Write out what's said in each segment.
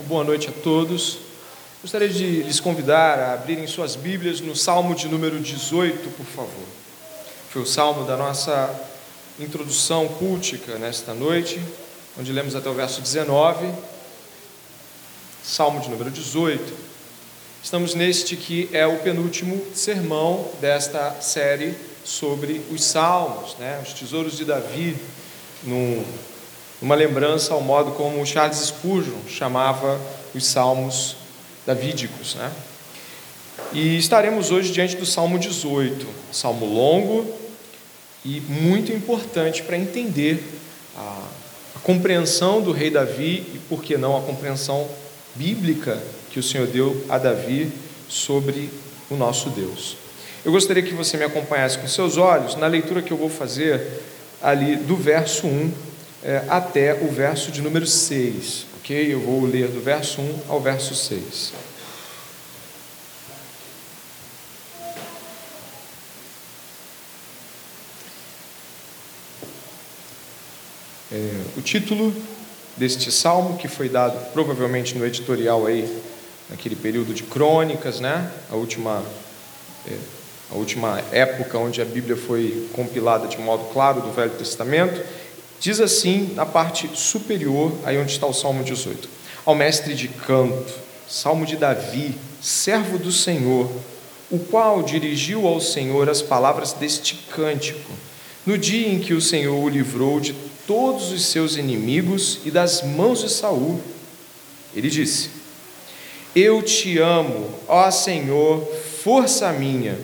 Uma boa noite a todos. Gostaria de lhes convidar a abrirem suas Bíblias no Salmo de número 18, por favor. Foi o salmo da nossa introdução cultica nesta noite, onde lemos até o verso 19. Salmo de número 18. Estamos neste que é o penúltimo sermão desta série sobre os salmos, né? os tesouros de Davi, num uma lembrança ao modo como Charles Spurgeon chamava os salmos davídicos. Né? E estaremos hoje diante do Salmo 18, salmo longo e muito importante para entender a, a compreensão do rei Davi e, por que não, a compreensão bíblica que o Senhor deu a Davi sobre o nosso Deus. Eu gostaria que você me acompanhasse com seus olhos na leitura que eu vou fazer ali do verso 1 é, até o verso de número 6, ok? Eu vou ler do verso 1 ao verso 6. É, o título deste salmo, que foi dado provavelmente no editorial aí, naquele período de crônicas, né? A última, é, a última época onde a Bíblia foi compilada de modo claro do Velho Testamento, Diz assim na parte superior, aí onde está o Salmo 18: Ao mestre de canto, Salmo de Davi, servo do Senhor, o qual dirigiu ao Senhor as palavras deste cântico, no dia em que o Senhor o livrou de todos os seus inimigos e das mãos de Saul. Ele disse: Eu te amo, ó Senhor, força minha.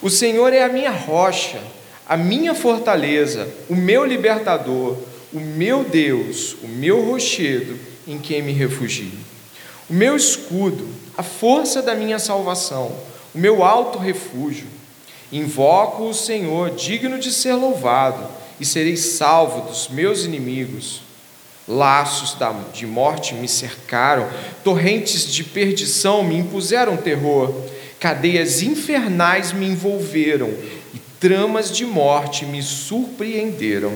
O Senhor é a minha rocha a minha fortaleza, o meu libertador, o meu Deus, o meu rochedo em quem me refugio. O meu escudo, a força da minha salvação, o meu alto refúgio. Invoco o Senhor, digno de ser louvado, e serei salvo dos meus inimigos. Laços de morte me cercaram, torrentes de perdição me impuseram terror, cadeias infernais me envolveram tramas de morte me surpreenderam.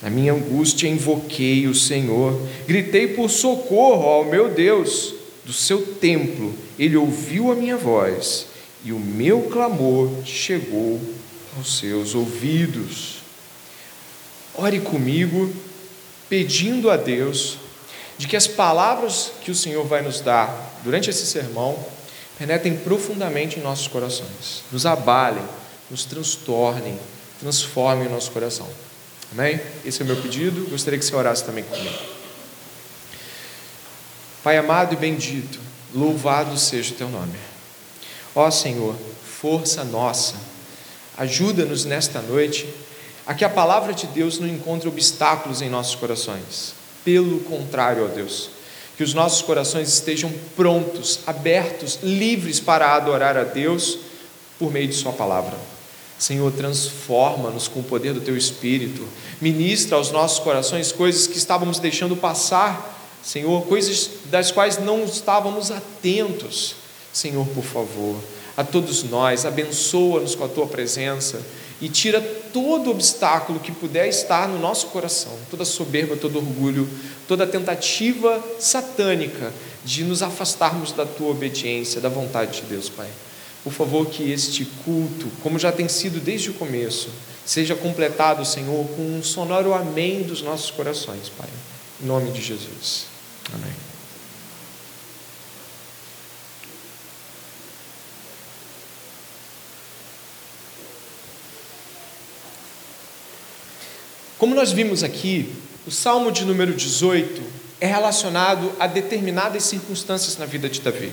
Na minha angústia invoquei o Senhor, gritei por socorro ao meu Deus. Do seu templo ele ouviu a minha voz e o meu clamor chegou aos seus ouvidos. Ore comigo, pedindo a Deus de que as palavras que o Senhor vai nos dar durante esse sermão penetrem profundamente em nossos corações, nos abalem nos transtornem, transformem o nosso coração. Amém? Esse é o meu pedido. Gostaria que você orasse também comigo. Pai amado e bendito, louvado seja o teu nome. Ó Senhor, força nossa, ajuda-nos nesta noite a que a palavra de Deus não encontre obstáculos em nossos corações. Pelo contrário, ó Deus, que os nossos corações estejam prontos, abertos, livres para adorar a Deus por meio de Sua palavra. Senhor, transforma-nos com o poder do Teu Espírito, ministra aos nossos corações coisas que estávamos deixando passar, Senhor, coisas das quais não estávamos atentos. Senhor, por favor, a todos nós, abençoa-nos com a Tua presença e tira todo obstáculo que puder estar no nosso coração, toda soberba, todo orgulho, toda tentativa satânica de nos afastarmos da Tua obediência, da vontade de Deus, Pai. Por favor, que este culto, como já tem sido desde o começo, seja completado, Senhor, com um sonoro amém dos nossos corações, Pai. Em nome de Jesus. Amém. Como nós vimos aqui, o Salmo de número 18 é relacionado a determinadas circunstâncias na vida de Davi.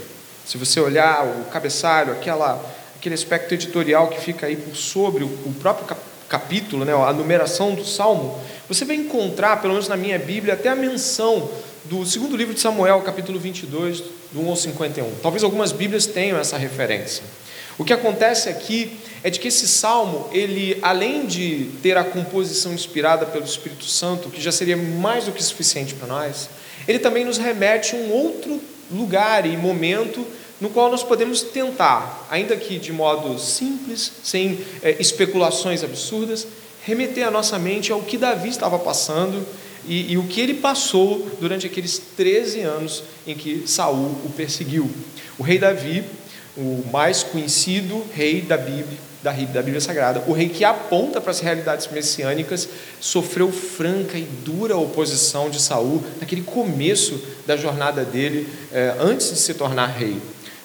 Se você olhar o cabeçalho, aquela, aquele aspecto editorial que fica aí por sobre o, o próprio capítulo, né, a numeração do salmo, você vai encontrar, pelo menos na minha Bíblia, até a menção do segundo livro de Samuel, capítulo 22, do 1 ao 51. Talvez algumas Bíblias tenham essa referência. O que acontece aqui é de que esse salmo, ele, além de ter a composição inspirada pelo Espírito Santo, que já seria mais do que suficiente para nós, ele também nos remete a um outro lugar e momento no qual nós podemos tentar, ainda que de modo simples, sem é, especulações absurdas, remeter a nossa mente ao que Davi estava passando e, e, o que ele passou durante aqueles 13 anos em que Saul o perseguiu. O rei Davi, o mais conhecido rei da Bíblia, da, Bíblia Sagrada, o rei que aponta para as realidades messiânicas, sofreu franca e dura oposição de Saul naquele começo da jornada dele, eh, antes de se tornar rei.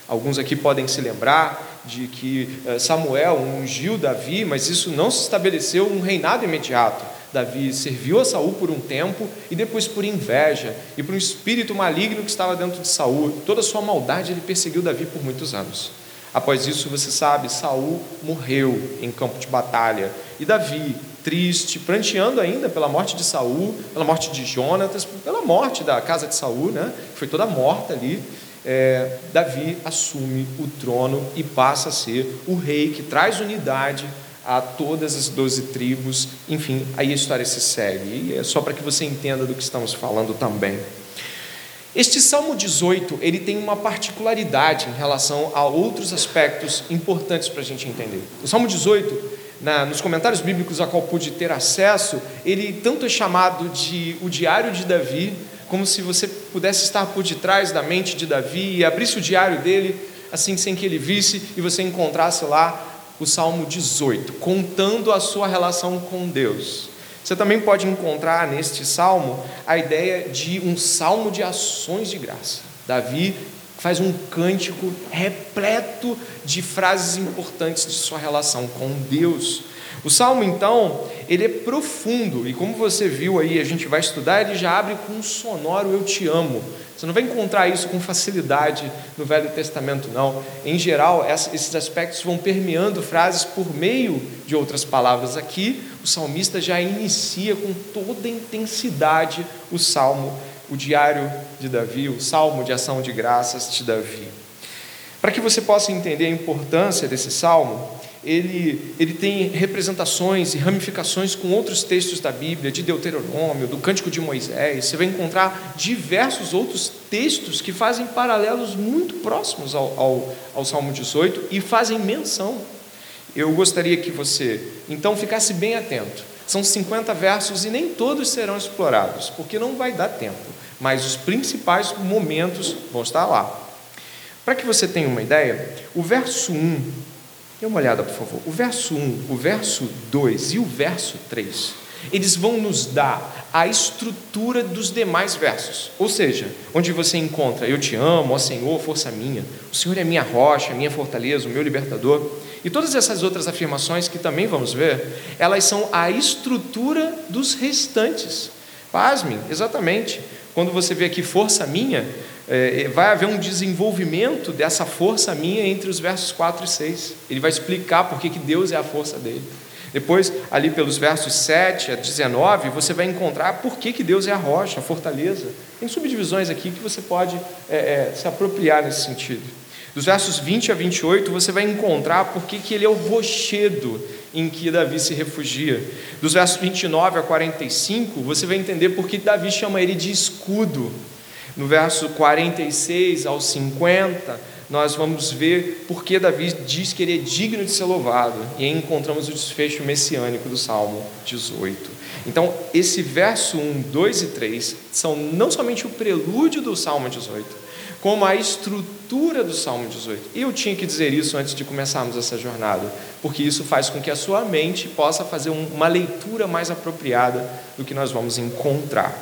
Alguns aqui podem se lembrar de que eh, Samuel ungiu Davi, mas isso não se estabeleceu um reinado imediato. Davi serviu a Saul por um tempo e depois por inveja e por um espírito maligno que estava dentro de Saul, toda a sua maldade ele perseguiu Davi por muitos anos. Após isso, você sabe, Saul morreu em campo de batalha e Davi, triste, pranteando ainda pela morte de Saul, pela morte de Jonatas, pela morte da casa de Saul, né, foi toda morta ali, é, Davi assume o trono e passa a ser o rei que traz unidade a todas as doze tribos, enfim, aí a história se segue, e é só para que você entenda do que estamos falando também. Este Salmo 18, ele tem uma particularidade em relação a outros aspectos importantes para a gente entender. O Salmo 18, na, nos comentários bíblicos a qual pude ter acesso, ele tanto é chamado de o diário de Davi, como se você pudesse estar por detrás da mente de Davi e abrisse o diário dele, assim sem que ele visse, e você encontrasse lá o Salmo 18, contando a sua relação com Deus. Você também pode encontrar neste salmo a ideia de um salmo de ações de graça. Davi faz um cântico repleto de frases importantes de sua relação com Deus. O salmo, então, ele é profundo, e como você viu aí, a gente vai estudar, ele já abre com um sonoro eu te amo. Você não vai encontrar isso com facilidade no Velho Testamento, não. Em geral, esses aspectos vão permeando frases por meio de outras palavras. Aqui, o salmista já inicia com toda a intensidade o salmo, o diário de Davi, o salmo de ação de graças de Davi. Para que você possa entender a importância desse salmo, ele, ele tem representações e ramificações com outros textos da Bíblia, de Deuteronômio, do Cântico de Moisés. Você vai encontrar diversos outros textos que fazem paralelos muito próximos ao, ao, ao Salmo 18 e fazem menção. Eu gostaria que você, então, ficasse bem atento. São 50 versos e nem todos serão explorados, porque não vai dar tempo, mas os principais momentos vão estar lá. Para que você tenha uma ideia, o verso 1 Dê uma olhada, por favor. O verso 1, o verso 2 e o verso 3, eles vão nos dar a estrutura dos demais versos. Ou seja, onde você encontra eu te amo, ó Senhor, força minha, o Senhor é minha rocha, minha fortaleza, o meu libertador. E todas essas outras afirmações que também vamos ver, elas são a estrutura dos restantes. Pasmem, exatamente. Quando você vê aqui força minha, é, é, vai haver um desenvolvimento dessa força minha entre os versos 4 e 6. Ele vai explicar por que, Deus é a força dele. Depois, ali pelos versos 7 a 19, você vai encontrar por que, que Deus é a rocha, a fortaleza. Tem subdivisões aqui que você pode é, é, se apropriar nesse sentido. Dos versos 20 a 28, você vai encontrar por que, que ele é o rochedo em que Davi se refugia. Dos versos 29 a 45, você vai entender por que Davi chama ele de escudo. No verso 46 ao 50, nós vamos ver por que Davi diz que ele é digno de ser louvado, e aí encontramos o desfecho messiânico do Salmo 18. Então, esse verso 1, 2 e 3 são não somente o prelúdio do Salmo 18, como a estrutura do Salmo 18. E eu tinha que dizer isso antes de começarmos essa jornada, porque isso faz com que a sua mente possa fazer uma leitura mais apropriada do que nós vamos encontrar.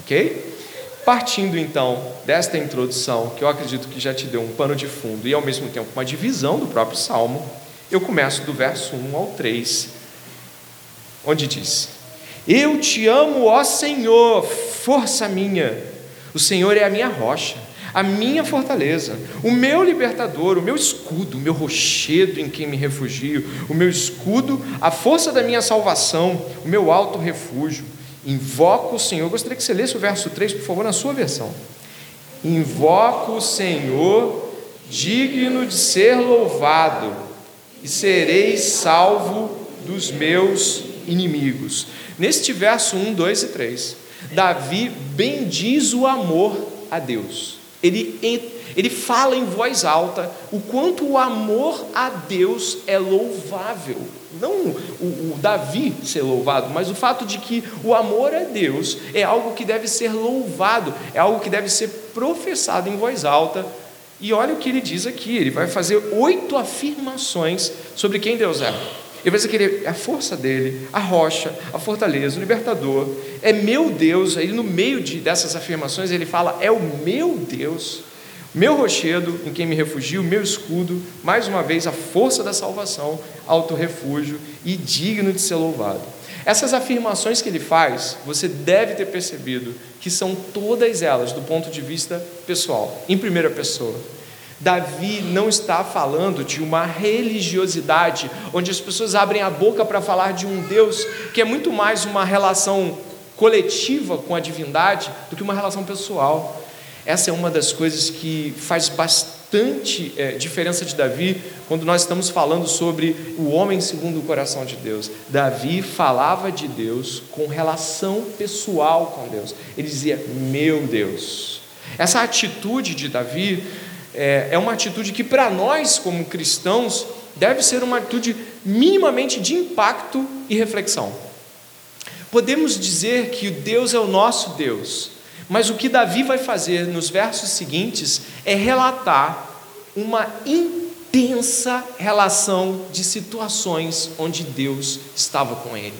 Ok? Partindo então desta introdução, que eu acredito que já te deu um pano de fundo e ao mesmo tempo uma divisão do próprio salmo, eu começo do verso 1 ao 3, onde diz: Eu te amo, ó Senhor, força minha. O Senhor é a minha rocha, a minha fortaleza, o meu libertador, o meu escudo, o meu rochedo em quem me refugio, o meu escudo, a força da minha salvação, o meu alto refúgio. Invoco o Senhor. Eu gostaria que você lesse o verso 3, por favor, na sua versão. Invoco o Senhor, digno de ser louvado, e serei salvo dos meus inimigos. Neste verso 1, 2 e 3, Davi bendiz o amor a Deus. Ele, ele fala em voz alta o quanto o amor a Deus é louvável. Não o, o, Davi ser louvado, mas o fato de que o amor a Deus é algo que deve ser louvado, é algo que deve ser professado em voz alta. E olha o que ele diz aqui: ele vai fazer oito afirmações sobre quem Deus é. Vai dizer que a força dele, a rocha, a fortaleza, o libertador, é meu Deus. Aí no meio de, dessas afirmações ele fala: é o meu Deus, meu rochedo em quem me refugio, meu escudo, mais uma vez a força da salvação, alto refúgio e digno de ser louvado. Essas afirmações que ele faz, você deve ter percebido que são todas elas do ponto de vista pessoal, em primeira pessoa. Davi não está falando de uma religiosidade onde as pessoas abrem a boca para falar de um Deus que é muito mais uma relação coletiva com a divindade do que uma relação pessoal. Essa é uma das coisas que faz bastante é, diferença de Davi quando nós estamos falando sobre o homem segundo o coração de Deus. Davi falava de Deus com relação pessoal com Deus. Ele dizia: Meu Deus. Essa atitude de Davi é, é uma atitude que, para nós, como cristãos, deve ser uma atitude minimamente de impacto e reflexão. Podemos dizer que Deus é o nosso Deus, mas o que Davi vai fazer nos versos seguintes é relatar uma intensa relação de situações onde Deus estava com ele.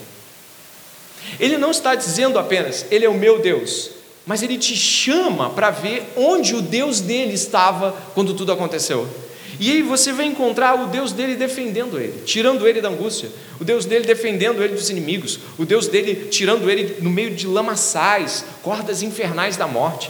Ele não está dizendo apenas, Ele é o meu Deus, mas ele te chama para ver onde o Deus dele estava quando tudo aconteceu. E aí você vai encontrar o Deus dele defendendo ele, tirando ele da angústia, o Deus dele defendendo ele dos inimigos, o Deus dele tirando ele no meio de lamaçais, cordas infernais da morte.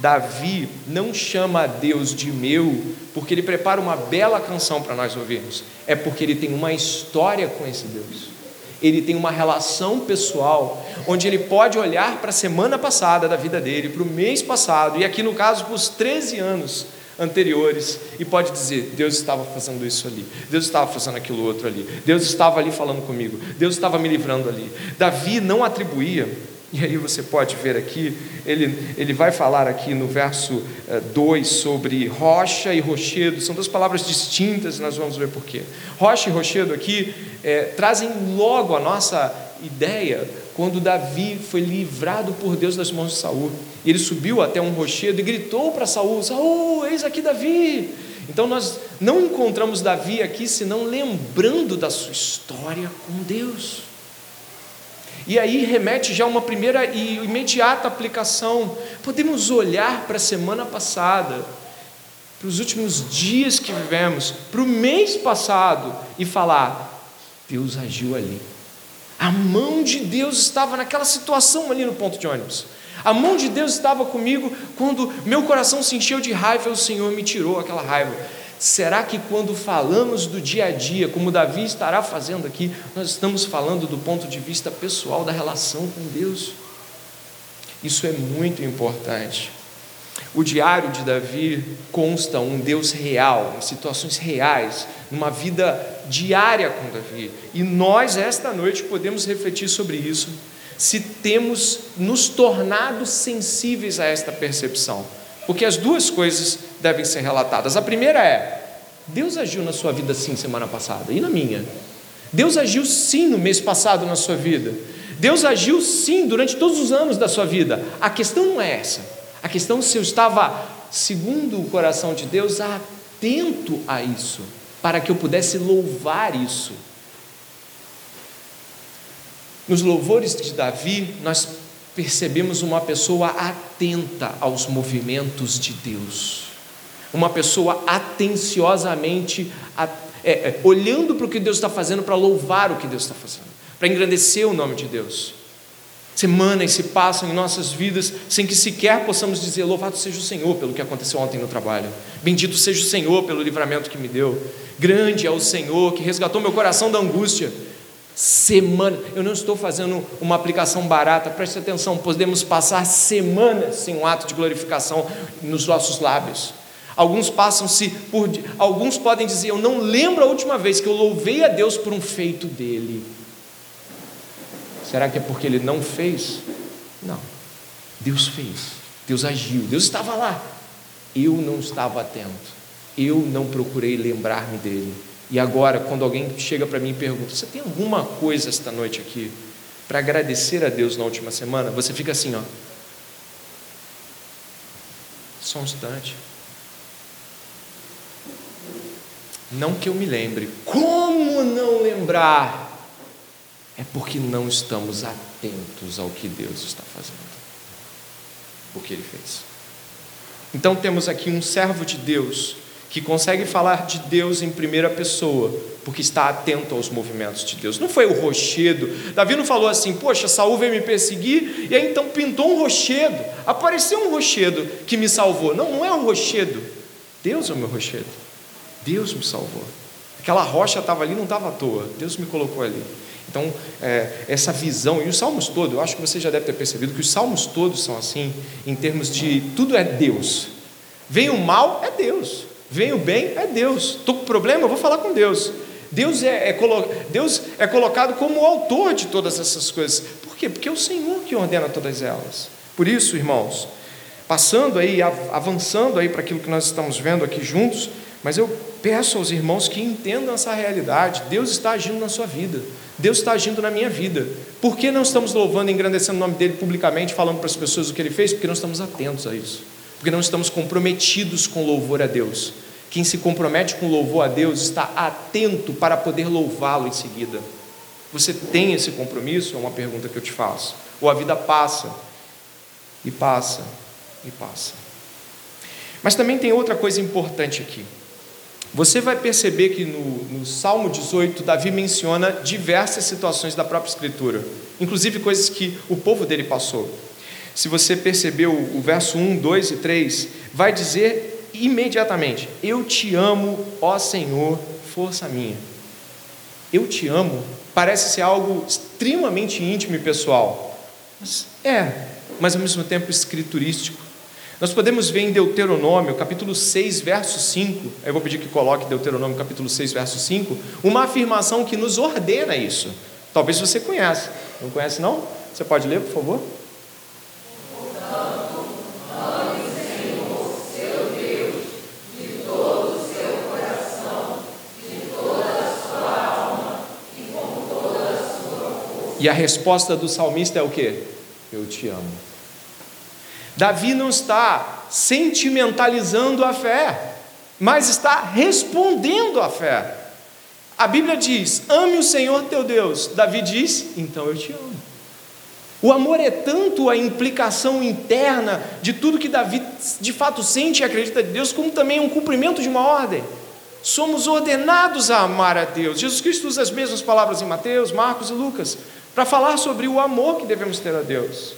Davi não chama a Deus de meu, porque ele prepara uma bela canção para nós ouvirmos, é porque ele tem uma história com esse Deus ele tem uma relação pessoal, onde ele pode olhar para a semana passada da vida dele, para o mês passado, e aqui no caso para os 13 anos anteriores, e pode dizer: Deus estava fazendo isso ali, Deus estava fazendo aquilo outro ali, Deus estava ali falando comigo, Deus estava me livrando ali. Davi não atribuía e aí você pode ver aqui, ele, ele vai falar aqui no verso 2 eh, sobre rocha e rochedo, são duas palavras distintas, nós vamos ver porquê. Rocha e rochedo aqui é, trazem logo a nossa ideia quando Davi foi livrado por Deus das mãos de Saul. Ele subiu até um rochedo e gritou para Saul: Saul, eis aqui Davi. Então nós não encontramos Davi aqui senão lembrando da sua história com Deus. E aí remete já a uma primeira e imediata aplicação. Podemos olhar para a semana passada, para os últimos dias que vivemos, para o mês passado e falar: Deus agiu ali. A mão de Deus estava naquela situação ali no ponto de ônibus. A mão de Deus estava comigo quando meu coração se encheu de raiva, e o Senhor me tirou aquela raiva. Será que quando falamos do dia a dia, como Davi estará fazendo aqui, nós estamos falando do ponto de vista pessoal da relação com Deus? Isso é muito importante. O diário de Davi consta um Deus real, em situações reais, numa vida diária com Davi. E nós, esta noite, podemos refletir sobre isso, se temos nos tornado sensíveis a esta percepção. Porque as duas coisas devem ser relatadas. A primeira é: Deus agiu na sua vida sim semana passada e na minha. Deus agiu sim no mês passado na sua vida. Deus agiu sim durante todos os anos da sua vida. A questão não é essa. A questão é se eu estava, segundo o coração de Deus, atento a isso, para que eu pudesse louvar isso. Nos louvores de Davi, nós percebemos uma pessoa atenta aos movimentos de Deus, uma pessoa atenciosamente é, é, olhando para o que Deus está fazendo para louvar o que Deus está fazendo, para engrandecer o nome de Deus. Semanas se passam em nossas vidas sem que sequer possamos dizer: Louvado seja o Senhor pelo que aconteceu ontem no trabalho, bendito seja o Senhor pelo livramento que me deu, grande é o Senhor que resgatou meu coração da angústia semana. Eu não estou fazendo uma aplicação barata, preste atenção, podemos passar semanas sem um ato de glorificação nos nossos lábios. Alguns passam-se por. Alguns podem dizer, eu não lembro a última vez que eu louvei a Deus por um feito dele. Será que é porque ele não fez? Não. Deus fez. Deus agiu. Deus estava lá. Eu não estava atento, eu não procurei lembrar-me dele. E agora, quando alguém chega para mim e pergunta: Você tem alguma coisa esta noite aqui para agradecer a Deus na última semana? Você fica assim, ó. Só um instante. Não que eu me lembre. Como não lembrar? É porque não estamos atentos ao que Deus está fazendo. O que ele fez. Então temos aqui um servo de Deus que consegue falar de Deus em primeira pessoa, porque está atento aos movimentos de Deus. Não foi o rochedo. Davi não falou assim: "Poxa, Saul veio me perseguir", e aí então pintou um rochedo. Apareceu um rochedo que me salvou. Não, não é um rochedo. Deus é o meu rochedo. Deus me salvou. Aquela rocha estava ali, não estava à toa. Deus me colocou ali. Então, é, essa visão, e os salmos todos, eu acho que você já deve ter percebido que os salmos todos são assim, em termos de tudo é Deus. Vem o mal, é Deus. Vem o bem, é Deus. Estou com problema, eu vou falar com Deus. Deus é, é colo... Deus é colocado como o autor de todas essas coisas. Por quê? Porque é o Senhor que ordena todas elas. Por isso, irmãos, passando aí, avançando aí para aquilo que nós estamos vendo aqui juntos, mas eu peço aos irmãos que entendam essa realidade. Deus está agindo na sua vida. Deus está agindo na minha vida. Por que não estamos louvando e engrandecendo o nome dele publicamente, falando para as pessoas o que ele fez? Porque não estamos atentos a isso. Porque não estamos comprometidos com louvor a Deus. Quem se compromete com louvor a Deus está atento para poder louvá-lo em seguida. Você tem esse compromisso? É uma pergunta que eu te faço. Ou a vida passa, e passa, e passa. Mas também tem outra coisa importante aqui. Você vai perceber que no, no, Salmo 18, Davi menciona diversas situações da própria Escritura, inclusive coisas que o povo dele passou. Se você percebeu o verso 1, 2 e 3, vai dizer imediatamente: Eu te amo, ó Senhor, força minha. Eu te amo parece ser algo extremamente íntimo e pessoal. Mas é, mas ao mesmo tempo escriturístico. Nós podemos ver em Deuteronômio, capítulo 6, verso 5, eu vou pedir que coloque Deuteronômio, capítulo 6, verso 5, uma afirmação que nos ordena isso. Talvez você conheça. Não conhece não? Você pode ler, por favor? E a resposta do salmista é o que? Eu te amo. Davi não está sentimentalizando a fé, mas está respondendo à fé. A Bíblia diz: ame o Senhor teu Deus. Davi diz: então eu te amo. O amor é tanto a implicação interna de tudo que Davi de fato sente e acredita de Deus, como também um cumprimento de uma ordem. Somos ordenados a amar a Deus. Jesus Cristo usa as mesmas palavras em Mateus, Marcos e Lucas para falar sobre o amor que devemos ter a Deus.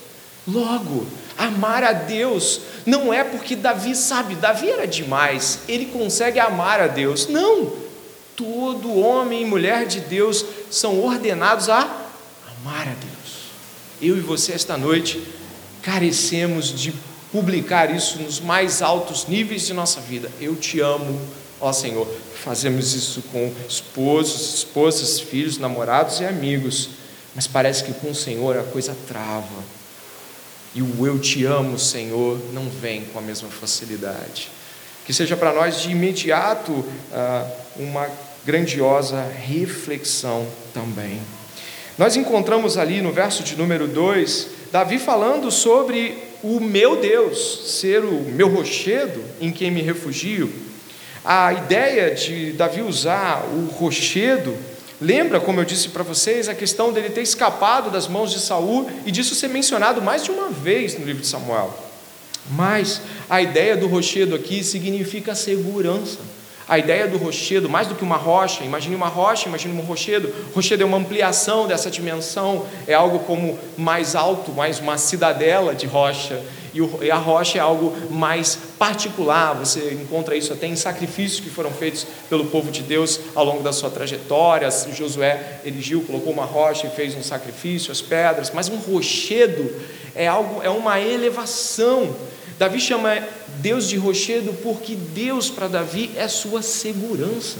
Logo, amar a Deus não é porque Davi sabe, Davi era demais, ele consegue amar a Deus. Não! Todo homem e mulher de Deus são ordenados a amar a Deus. Eu e você, esta noite, carecemos de publicar isso nos mais altos níveis de nossa vida. Eu te amo, ó Senhor. Fazemos isso com esposos, esposas, filhos, namorados e amigos, mas parece que com o Senhor a coisa trava e o eu te amo, Senhor, não vem com a mesma facilidade. Que seja para nós de imediato ah, uma grandiosa reflexão também. Nós encontramos ali no verso de número 2, Davi falando sobre o meu Deus ser o meu rochedo em quem me refugio. A ideia de Davi usar o rochedo Lembra, como eu disse para vocês, a questão dele ter escapado das mãos de Saul e disso ser mencionado mais de uma vez no livro de Samuel. Mas a ideia do rochedo aqui significa segurança. A ideia do rochedo, mais do que uma rocha, imagine uma rocha, imagine um rochedo. Rochedo é uma ampliação dessa dimensão, é algo como mais alto, mais uma cidadela de rocha e a rocha é algo mais particular, você encontra isso até em sacrifícios que foram feitos pelo povo de Deus ao longo da sua trajetória. Josué erigiu, colocou uma rocha e fez um sacrifício, as pedras, mas um rochedo é algo, é uma elevação. Davi chama Deus de rochedo porque Deus para Davi é sua segurança.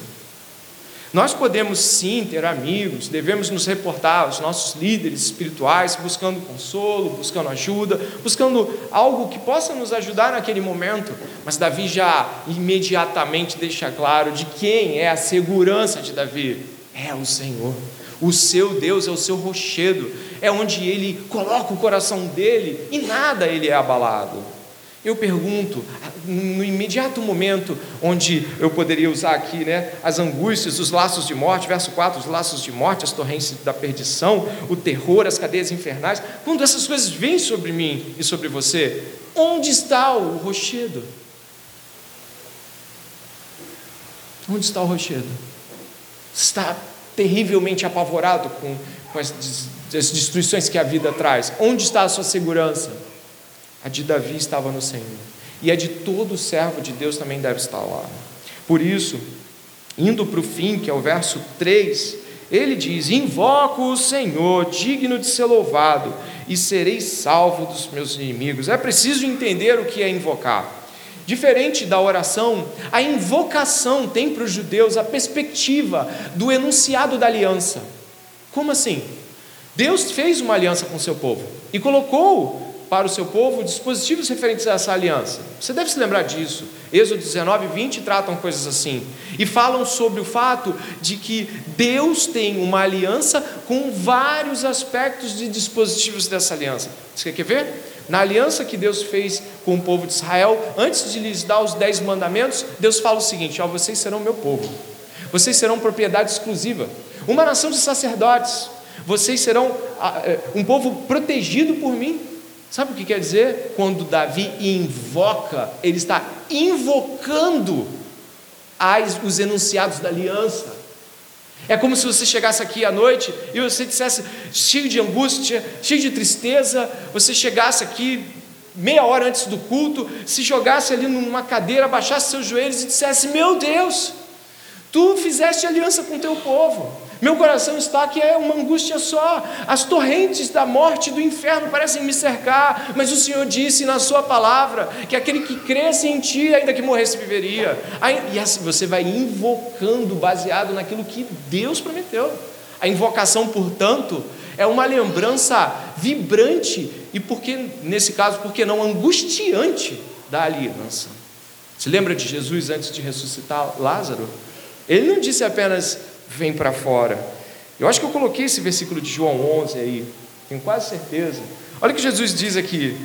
Nós podemos sim ter amigos, devemos nos reportar aos nossos líderes espirituais, buscando consolo, buscando ajuda, buscando algo que possa nos ajudar naquele momento. Mas Davi já imediatamente deixa claro de quem é a segurança de Davi: é o Senhor. O seu Deus é o seu rochedo, é onde ele coloca o coração dele e nada ele é abalado. Eu pergunto, no imediato momento onde eu poderia usar aqui né, as angústias, os laços de morte, verso 4, os laços de morte, as torrentes da perdição, o terror, as cadeias infernais, quando essas coisas vêm sobre mim e sobre você, onde está o rochedo? Onde está o rochedo? Está terrivelmente apavorado com, com as, as destruições que a vida traz. Onde está a sua segurança? A de Davi estava no Senhor. E a de todo servo de Deus também deve estar lá. Por isso, indo para o fim, que é o verso 3, ele diz: Invoco o Senhor, digno de ser louvado, e serei salvo dos meus inimigos. É preciso entender o que é invocar. Diferente da oração, a invocação tem para os judeus a perspectiva do enunciado da aliança. Como assim? Deus fez uma aliança com seu povo e colocou para o seu povo dispositivos referentes a essa aliança. Você deve se lembrar disso. Êxodo 19 e 20 tratam coisas assim. E falam sobre o fato de que Deus tem uma aliança com vários aspectos de dispositivos dessa aliança. Você quer ver? Na aliança que Deus fez com o povo de Israel, antes de lhes dar os dez mandamentos, Deus fala o seguinte: ó, vocês serão meu povo, vocês serão propriedade exclusiva, uma nação de sacerdotes, vocês serão ah, eh, um povo protegido por mim, Sabe o que quer dizer? Quando Davi invoca, ele está invocando as, os enunciados da aliança. É como se você chegasse aqui à noite e você dissesse, cheio de angústia, cheio de tristeza, você chegasse aqui meia hora antes do culto, se jogasse ali numa cadeira, abaixasse seus joelhos e dissesse: Meu Deus, tu fizeste aliança com teu povo. Meu coração está que é uma angústia só. As torrentes da morte e do inferno parecem me cercar, mas o Senhor disse na Sua palavra que aquele que cresce em Ti, ainda que morresse, viveria. e assim você vai invocando baseado naquilo que Deus prometeu. A invocação, portanto, é uma lembrança vibrante e, porque, nesse caso, porque não angustiante da aliança. Se lembra de Jesus antes de ressuscitar Lázaro? Ele não disse apenas vem para fora. Eu acho que eu coloquei esse versículo de João 11 aí, tenho quase certeza. Olha o que Jesus diz aqui.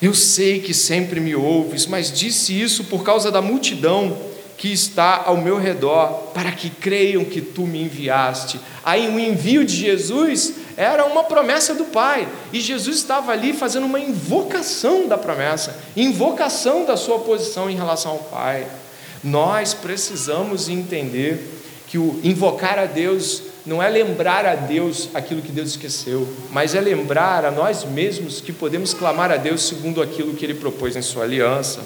Eu sei que sempre me ouves, mas disse isso por causa da multidão que está ao meu redor, para que creiam que tu me enviaste. Aí o envio de Jesus era uma promessa do Pai, e Jesus estava ali fazendo uma invocação da promessa, invocação da sua posição em relação ao Pai. Nós precisamos entender que o invocar a Deus não é lembrar a Deus aquilo que Deus esqueceu, mas é lembrar a nós mesmos que podemos clamar a Deus segundo aquilo que Ele propôs em Sua aliança.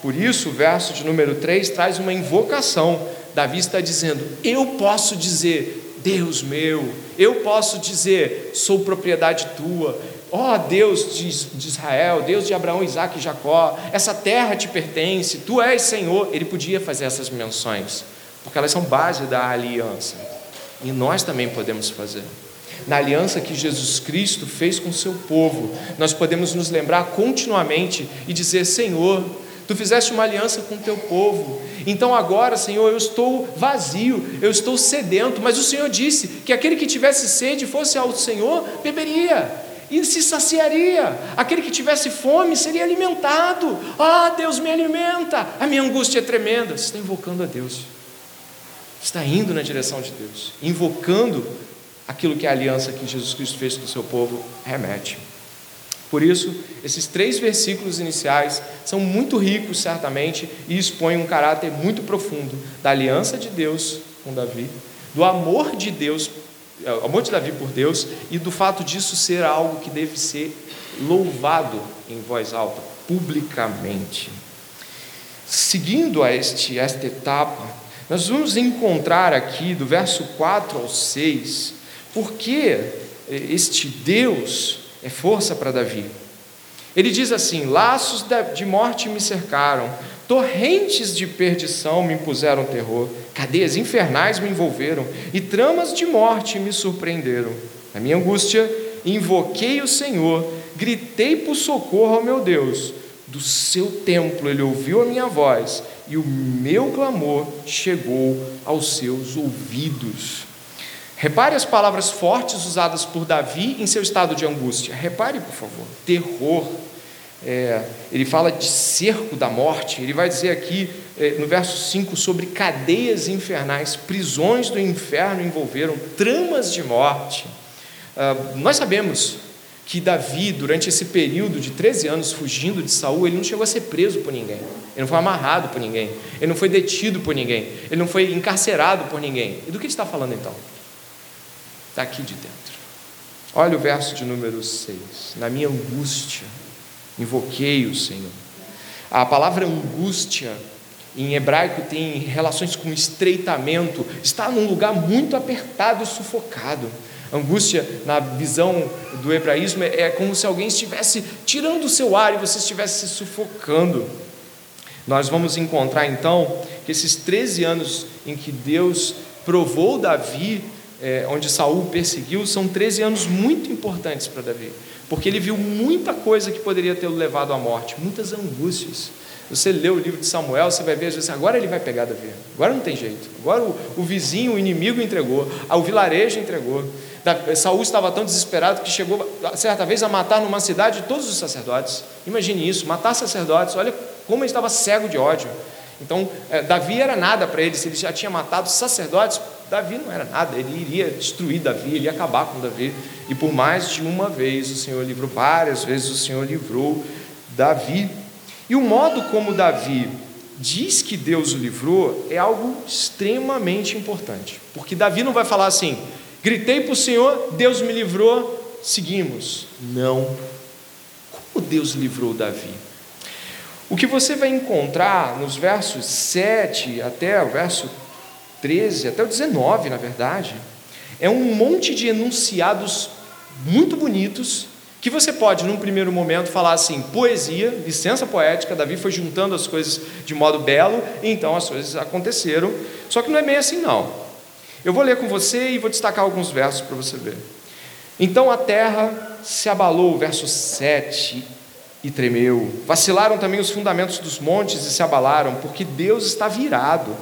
Por isso, o verso de número 3 traz uma invocação. Davi está dizendo: Eu posso dizer, Deus meu, eu posso dizer, sou propriedade tua, ó oh, Deus de Israel, Deus de Abraão, Isaac e Jacó, essa terra te pertence, tu és Senhor. Ele podia fazer essas menções porque elas são base da aliança. E nós também podemos fazer. Na aliança que Jesus Cristo fez com o seu povo, nós podemos nos lembrar continuamente e dizer: Senhor, tu fizeste uma aliança com o teu povo, então agora, Senhor, eu estou vazio, eu estou sedento, mas o Senhor disse que aquele que tivesse sede fosse ao Senhor, beberia e se saciaria. Aquele que tivesse fome seria alimentado. Ah, Deus me alimenta. A minha angústia é tremenda. Você está invocando a Deus está indo na direção de Deus, invocando aquilo que a aliança que Jesus Cristo fez com o seu povo remete. Por isso, esses três versículos iniciais são muito ricos, certamente, e expõem um caráter muito profundo da aliança de Deus com Davi, do amor de Deus, é, amor de Davi por Deus, e do fato disso ser algo que deve ser louvado em voz alta, publicamente. Seguindo a este, esta etapa, nós vamos encontrar aqui, do verso 4 ao 6, porque este Deus é força para Davi. Ele diz assim: Laços de morte me cercaram, torrentes de perdição me impuseram terror, cadeias infernais me envolveram e tramas de morte me surpreenderam. Na minha angústia, invoquei o Senhor, gritei por socorro ao meu Deus. Do seu templo ele ouviu a minha voz e o meu clamor chegou aos seus ouvidos. Repare as palavras fortes usadas por Davi em seu estado de angústia. Repare, por favor. Terror. É, ele fala de cerco da morte. Ele vai dizer aqui é, no verso 5 sobre cadeias infernais, prisões do inferno envolveram, tramas de morte. Ah, nós sabemos que Davi, durante esse período de 13 anos fugindo de Saul, ele não chegou a ser preso por ninguém, ele não foi amarrado por ninguém, ele não foi detido por ninguém, ele não foi encarcerado por ninguém. E do que ele está falando então? Está aqui de dentro. Olha o verso de número 6. Na minha angústia, invoquei o Senhor. A palavra angústia em hebraico tem relações com estreitamento, está num lugar muito apertado e sufocado. Angústia, na visão do hebraísmo, é como se alguém estivesse tirando o seu ar e você estivesse se sufocando. Nós vamos encontrar então que esses 13 anos em que Deus provou Davi é, onde Saul perseguiu, são 13 anos muito importantes para Davi, porque ele viu muita coisa que poderia ter levado à morte, muitas angústias. Você lê o livro de Samuel, você vai ver, às vezes, agora ele vai pegar Davi, agora não tem jeito, agora o, o vizinho, o inimigo entregou, o vilarejo entregou. Saul estava tão desesperado que chegou certa vez a matar numa cidade todos os sacerdotes. Imagine isso, matar sacerdotes, olha como ele estava cego de ódio. Então, é, Davi era nada para ele, se ele já tinha matado sacerdotes, Davi não era nada, ele iria destruir Davi, ele ia acabar com Davi. E por mais de uma vez o Senhor livrou, várias vezes o Senhor livrou Davi. E o modo como Davi diz que Deus o livrou é algo extremamente importante, porque Davi não vai falar assim: gritei para o Senhor, Deus me livrou, seguimos. Não. Como Deus livrou Davi? O que você vai encontrar nos versos 7 até o verso 13 até o 19, na verdade, é um monte de enunciados muito bonitos que você pode, num primeiro momento, falar assim, poesia, licença poética, Davi foi juntando as coisas de modo belo, e então as coisas aconteceram. Só que não é bem assim, não. Eu vou ler com você e vou destacar alguns versos para você ver. Então a terra se abalou, verso 7, e tremeu. Vacilaram também os fundamentos dos montes e se abalaram, porque Deus está virado.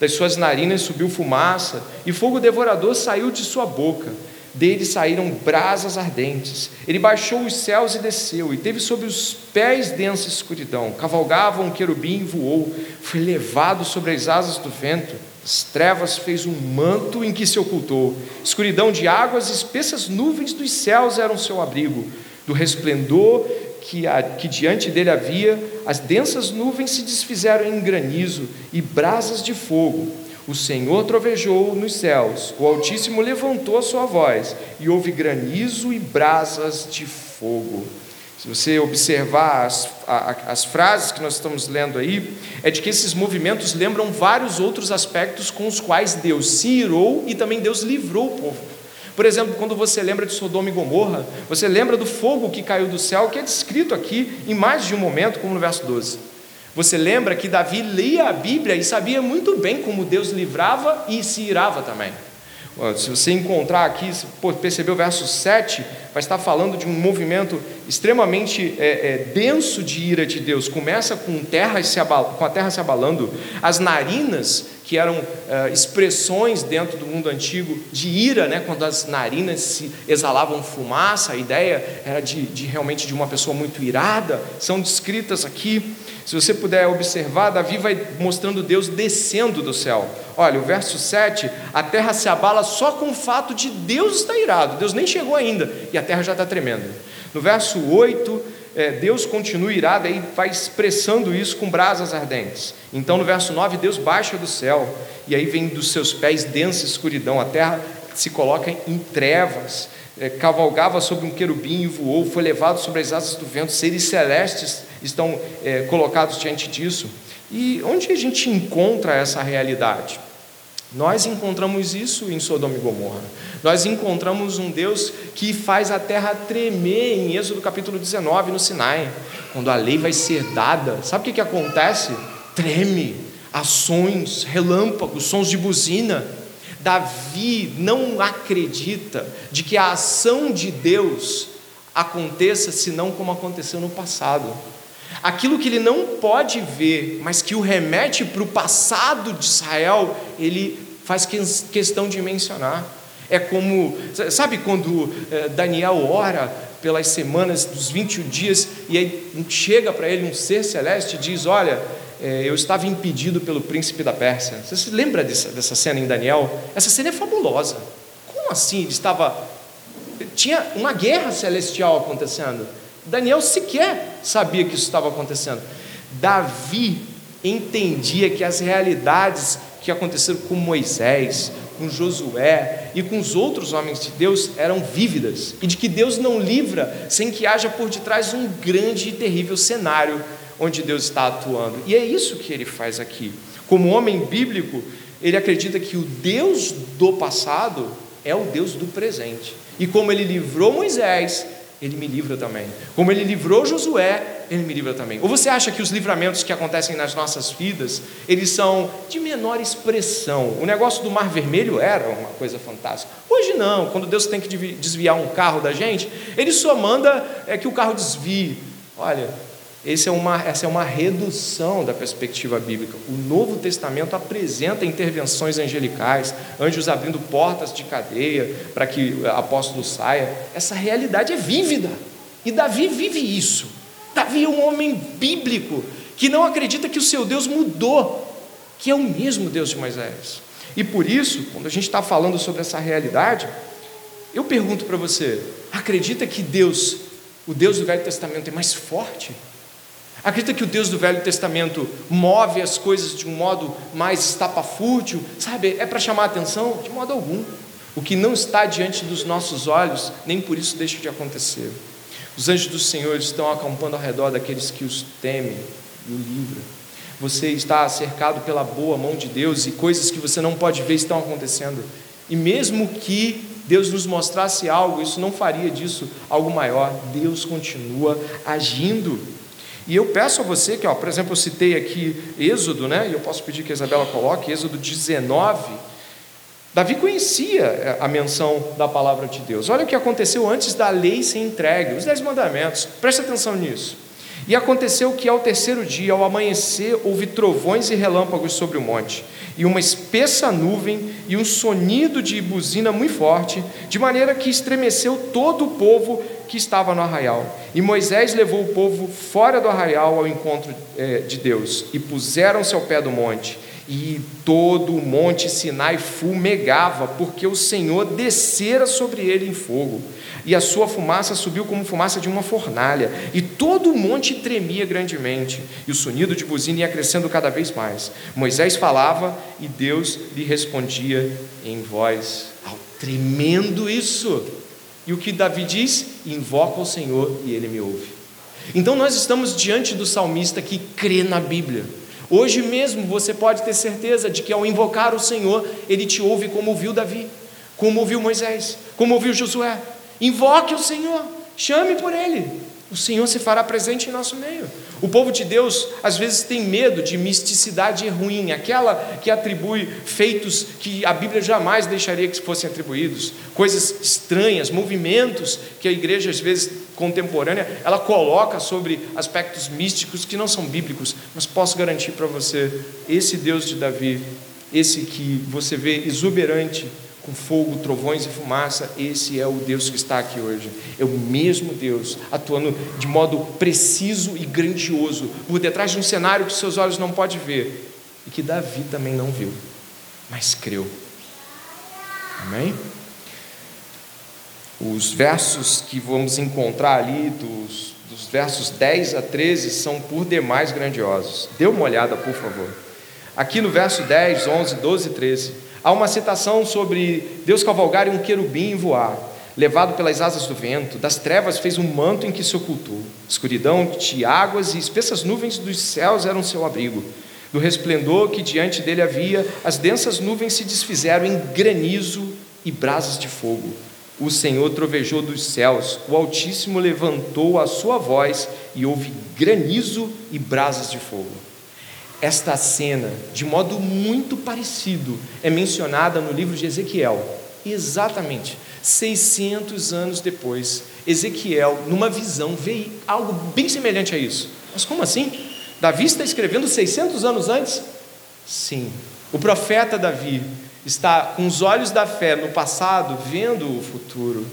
Das suas narinas subiu fumaça, e fogo devorador saiu de sua boca. Dele saíram brasas ardentes. Ele baixou os céus e desceu, e teve sobre os pés densa escuridão. Cavalgava um querubim e voou, foi levado sobre as asas do vento. As trevas fez um manto em que se ocultou. Escuridão de águas, espessas nuvens dos céus eram seu abrigo. Do resplendor que, a, que diante dele havia, as densas nuvens se desfizeram em granizo e brasas de fogo. O Senhor trovejou nos céus, o Altíssimo levantou a sua voz, e houve granizo e brasas de fogo. Se você observar as, as frases que nós estamos lendo aí, é de que esses movimentos lembram vários outros aspectos com os quais Deus se irou e também Deus livrou o povo. Por exemplo, quando você lembra de Sodoma e Gomorra, você lembra do fogo que caiu do céu, que é descrito aqui em mais de um momento, como no verso 12. Você lembra que Davi lia a Bíblia e sabia muito bem como Deus livrava e se irava também. Se você encontrar aqui, percebeu o verso 7, vai estar falando de um movimento extremamente é, é, denso de ira de Deus. Começa com, terra se com a terra se abalando, as narinas que eram uh, expressões dentro do mundo antigo de ira, né? quando as narinas se exalavam fumaça, a ideia era de, de realmente de uma pessoa muito irada, são descritas aqui. Se você puder observar, Davi vai mostrando Deus descendo do céu. Olha, o verso 7, a terra se abala só com o fato de Deus estar irado, Deus nem chegou ainda, e a terra já está tremendo. No verso 8, é, Deus continua irado e vai expressando isso com brasas ardentes. Então, no verso 9, Deus baixa do céu, e aí vem dos seus pés densa escuridão, a terra se coloca em trevas, é, cavalgava sobre um querubim e voou, foi levado sobre as asas do vento, seres celestes estão é, colocados diante disso. E onde a gente encontra essa realidade? Nós encontramos isso em Sodoma e Gomorra. Nós encontramos um Deus que faz a terra tremer em Êxodo capítulo 19, no Sinai. Quando a lei vai ser dada, sabe o que, que acontece? Treme, ações, relâmpagos, sons de buzina. Davi não acredita de que a ação de Deus aconteça senão como aconteceu no passado. Aquilo que ele não pode ver, mas que o remete para o passado de Israel, ele faz questão de mencionar. É como, sabe quando eh, Daniel ora pelas semanas dos 21 dias e aí chega para ele um ser celeste e diz: Olha, eu estava impedido pelo príncipe da Pérsia. Você se lembra dessa, dessa cena em Daniel? Essa cena é fabulosa. Como assim ele estava. Tinha uma guerra celestial acontecendo. Daniel sequer sabia que isso estava acontecendo. Davi entendia que as realidades que aconteceram com Moisés, com Josué e com os outros homens de Deus eram vívidas e de que Deus não livra sem que haja por detrás um grande e terrível cenário onde Deus está atuando. E é isso que ele faz aqui. Como homem bíblico, ele acredita que o Deus do passado é o Deus do presente. E como ele livrou Moisés, ele me livra também. Como ele livrou Josué, ele me livra também. Ou você acha que os livramentos que acontecem nas nossas vidas, eles são de menor expressão? O negócio do Mar Vermelho era uma coisa fantástica. Hoje não, quando Deus tem que desviar um carro da gente, ele só manda é, que o carro desvie. Olha, é uma, essa é uma redução da perspectiva bíblica. O Novo Testamento apresenta intervenções angelicais, anjos abrindo portas de cadeia para que o apóstolo saia. Essa realidade é vívida. E Davi vive isso. Davi é um homem bíblico que não acredita que o seu Deus mudou, que é o mesmo Deus de Moisés. E por isso, quando a gente está falando sobre essa realidade, eu pergunto para você: acredita que Deus, o Deus do Velho Testamento, é mais forte? Acredita que o Deus do Velho Testamento move as coisas de um modo mais estapafúrdio? Sabe, é para chamar a atenção? De modo algum. O que não está diante dos nossos olhos, nem por isso deixa de acontecer. Os anjos do Senhor estão acampando ao redor daqueles que os temem e o livram. Você está cercado pela boa mão de Deus e coisas que você não pode ver estão acontecendo. E mesmo que Deus nos mostrasse algo, isso não faria disso algo maior. Deus continua agindo. E eu peço a você que, ó, por exemplo, eu citei aqui Êxodo, né? E eu posso pedir que a Isabela coloque Êxodo 19. Davi conhecia eh, a menção da palavra de Deus. Olha o que aconteceu antes da lei ser entregue, os dez mandamentos. Preste atenção nisso. E aconteceu que ao terceiro dia, ao amanhecer, houve trovões e relâmpagos sobre o monte, e uma espessa nuvem e um sonido de buzina muito forte, de maneira que estremeceu todo o povo que estava no arraial. E Moisés levou o povo fora do arraial ao encontro é, de Deus, e puseram-se ao pé do monte. E todo o monte Sinai fumegava, porque o Senhor descera sobre ele em fogo, e a sua fumaça subiu como fumaça de uma fornalha, e todo o monte tremia grandemente, e o sonido de buzina ia crescendo cada vez mais. Moisés falava e Deus lhe respondia em voz. Tremendo isso! E o que Davi diz? Invoca o Senhor e ele me ouve. Então nós estamos diante do salmista que crê na Bíblia. Hoje mesmo você pode ter certeza de que ao invocar o Senhor, ele te ouve como ouviu Davi, como ouviu Moisés, como ouviu Josué. Invoque o Senhor, chame por ele o Senhor se fará presente em nosso meio. O povo de Deus às vezes tem medo de misticidade ruim, aquela que atribui feitos que a Bíblia jamais deixaria que fossem atribuídos, coisas estranhas, movimentos que a igreja às vezes contemporânea ela coloca sobre aspectos místicos que não são bíblicos, mas posso garantir para você, esse Deus de Davi, esse que você vê exuberante com fogo, trovões e fumaça, esse é o Deus que está aqui hoje. É o mesmo Deus, atuando de modo preciso e grandioso, por detrás de um cenário que seus olhos não podem ver e que Davi também não viu, mas creu. Amém? Os versos que vamos encontrar ali, dos, dos versos 10 a 13, são por demais grandiosos. Dê uma olhada, por favor. Aqui no verso 10, 11, 12 e 13. Há uma citação sobre Deus cavalgar em um querubim e voar, levado pelas asas do vento, das trevas fez um manto em que se ocultou. Escuridão de águas e espessas nuvens dos céus eram seu abrigo. Do resplendor que diante dele havia, as densas nuvens se desfizeram em granizo e brasas de fogo. O Senhor trovejou dos céus, o Altíssimo levantou a sua voz e houve granizo e brasas de fogo. Esta cena, de modo muito parecido, é mencionada no livro de Ezequiel. Exatamente 600 anos depois, Ezequiel, numa visão, vê algo bem semelhante a isso. Mas como assim? Davi está escrevendo 600 anos antes? Sim. O profeta Davi está com os olhos da fé no passado, vendo o futuro.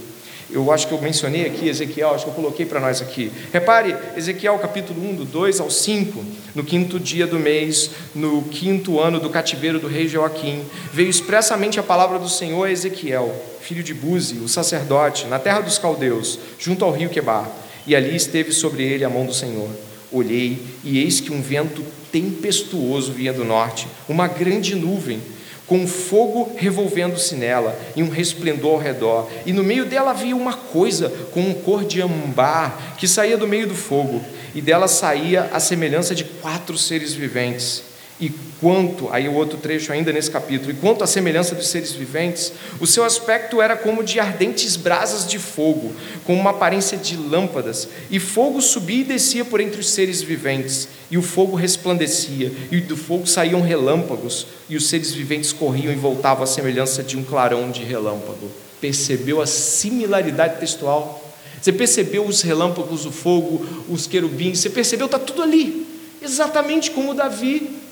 Eu acho que eu mencionei aqui Ezequiel, acho que eu coloquei para nós aqui. Repare, Ezequiel capítulo 1, do 2 ao 5, no quinto dia do mês, no quinto ano do cativeiro do rei Joaquim, veio expressamente a palavra do Senhor a Ezequiel, filho de Buzi, o sacerdote, na terra dos caldeus, junto ao rio Quebar, e ali esteve sobre ele a mão do Senhor. Olhei, e eis que um vento tempestuoso vinha do norte, uma grande nuvem, com fogo revolvendo-se nela e um resplendor ao redor. E no meio dela havia uma coisa com cor de ambar que saía do meio do fogo, e dela saía a semelhança de quatro seres viventes e quanto, aí o outro trecho ainda nesse capítulo, e quanto à semelhança dos seres viventes, o seu aspecto era como de ardentes brasas de fogo, com uma aparência de lâmpadas, e fogo subia e descia por entre os seres viventes, e o fogo resplandecia, e do fogo saíam relâmpagos, e os seres viventes corriam e voltavam à semelhança de um clarão de relâmpago. Percebeu a similaridade textual? Você percebeu os relâmpagos, o fogo, os querubins, você percebeu, está tudo ali, exatamente como Davi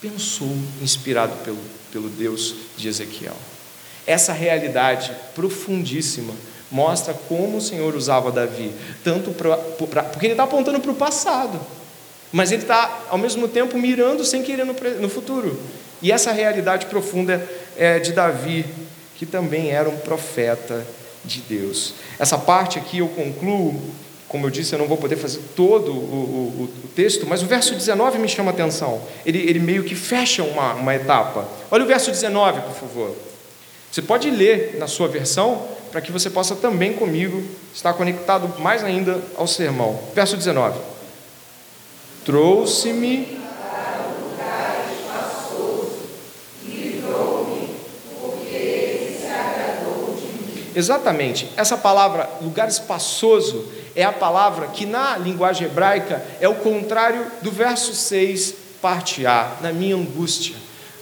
pensou, inspirado pelo, pelo Deus de Ezequiel. Essa realidade profundíssima mostra como o Senhor usava Davi, tanto pra, pra porque ele está apontando para o passado, mas ele está ao mesmo tempo mirando sem querer no, no futuro. E essa realidade profunda é de Davi, que também era um profeta de Deus. Essa parte aqui eu concluo como eu disse, eu não vou poder fazer todo o, o, o, texto, mas o verso 19 me chama a atenção. Ele, ele meio que fecha uma, uma etapa. Olha o verso 19, por favor. Você pode ler na sua versão, para que você possa também comigo estar conectado mais ainda ao sermão. Verso 19: Trouxe-me Exatamente, essa palavra lugar espaçoso é a palavra que na linguagem hebraica é o contrário do verso 6, parte A, na minha angústia.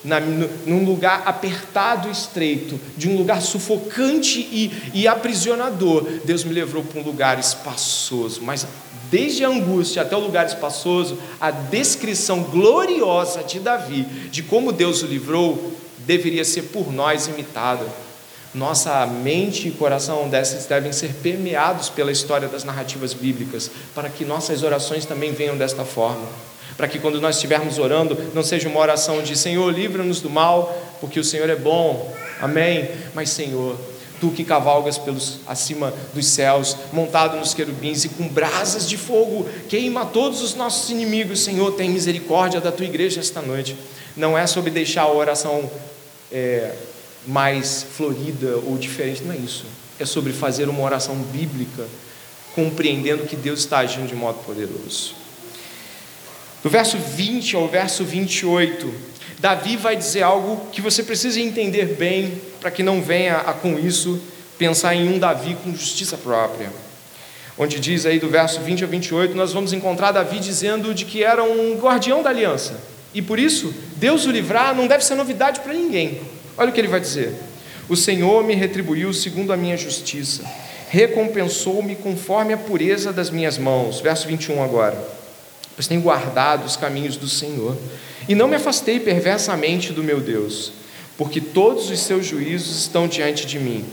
Na, num lugar apertado e estreito, de um lugar sufocante e, e aprisionador, Deus me levou para um lugar espaçoso. Mas desde a angústia até o lugar espaçoso, a descrição gloriosa de Davi, de como Deus o livrou, deveria ser por nós imitada nossa mente e coração desses devem ser permeados pela história das narrativas bíblicas, para que nossas orações também venham desta forma. Para que quando nós estivermos orando, não seja uma oração de Senhor, livra-nos do mal, porque o Senhor é bom. Amém. Mas Senhor, tu que cavalgas pelos acima dos céus, montado nos querubins e com brasas de fogo, queima todos os nossos inimigos, Senhor, tem misericórdia da tua igreja esta noite. Não é sobre deixar a oração é, mais florida ou diferente, não é isso. É sobre fazer uma oração bíblica, compreendendo que Deus está agindo de modo poderoso. Do verso 20 ao verso 28, Davi vai dizer algo que você precisa entender bem, para que não venha a, com isso pensar em um Davi com justiça própria. Onde diz aí do verso 20 ao 28, nós vamos encontrar Davi dizendo de que era um guardião da aliança. E por isso, Deus o livrar não deve ser novidade para ninguém. Olha o que ele vai dizer: O Senhor me retribuiu segundo a minha justiça, recompensou-me conforme a pureza das minhas mãos. Verso 21 agora. Pois tenho guardado os caminhos do Senhor, e não me afastei perversamente do meu Deus, porque todos os seus juízos estão diante de mim.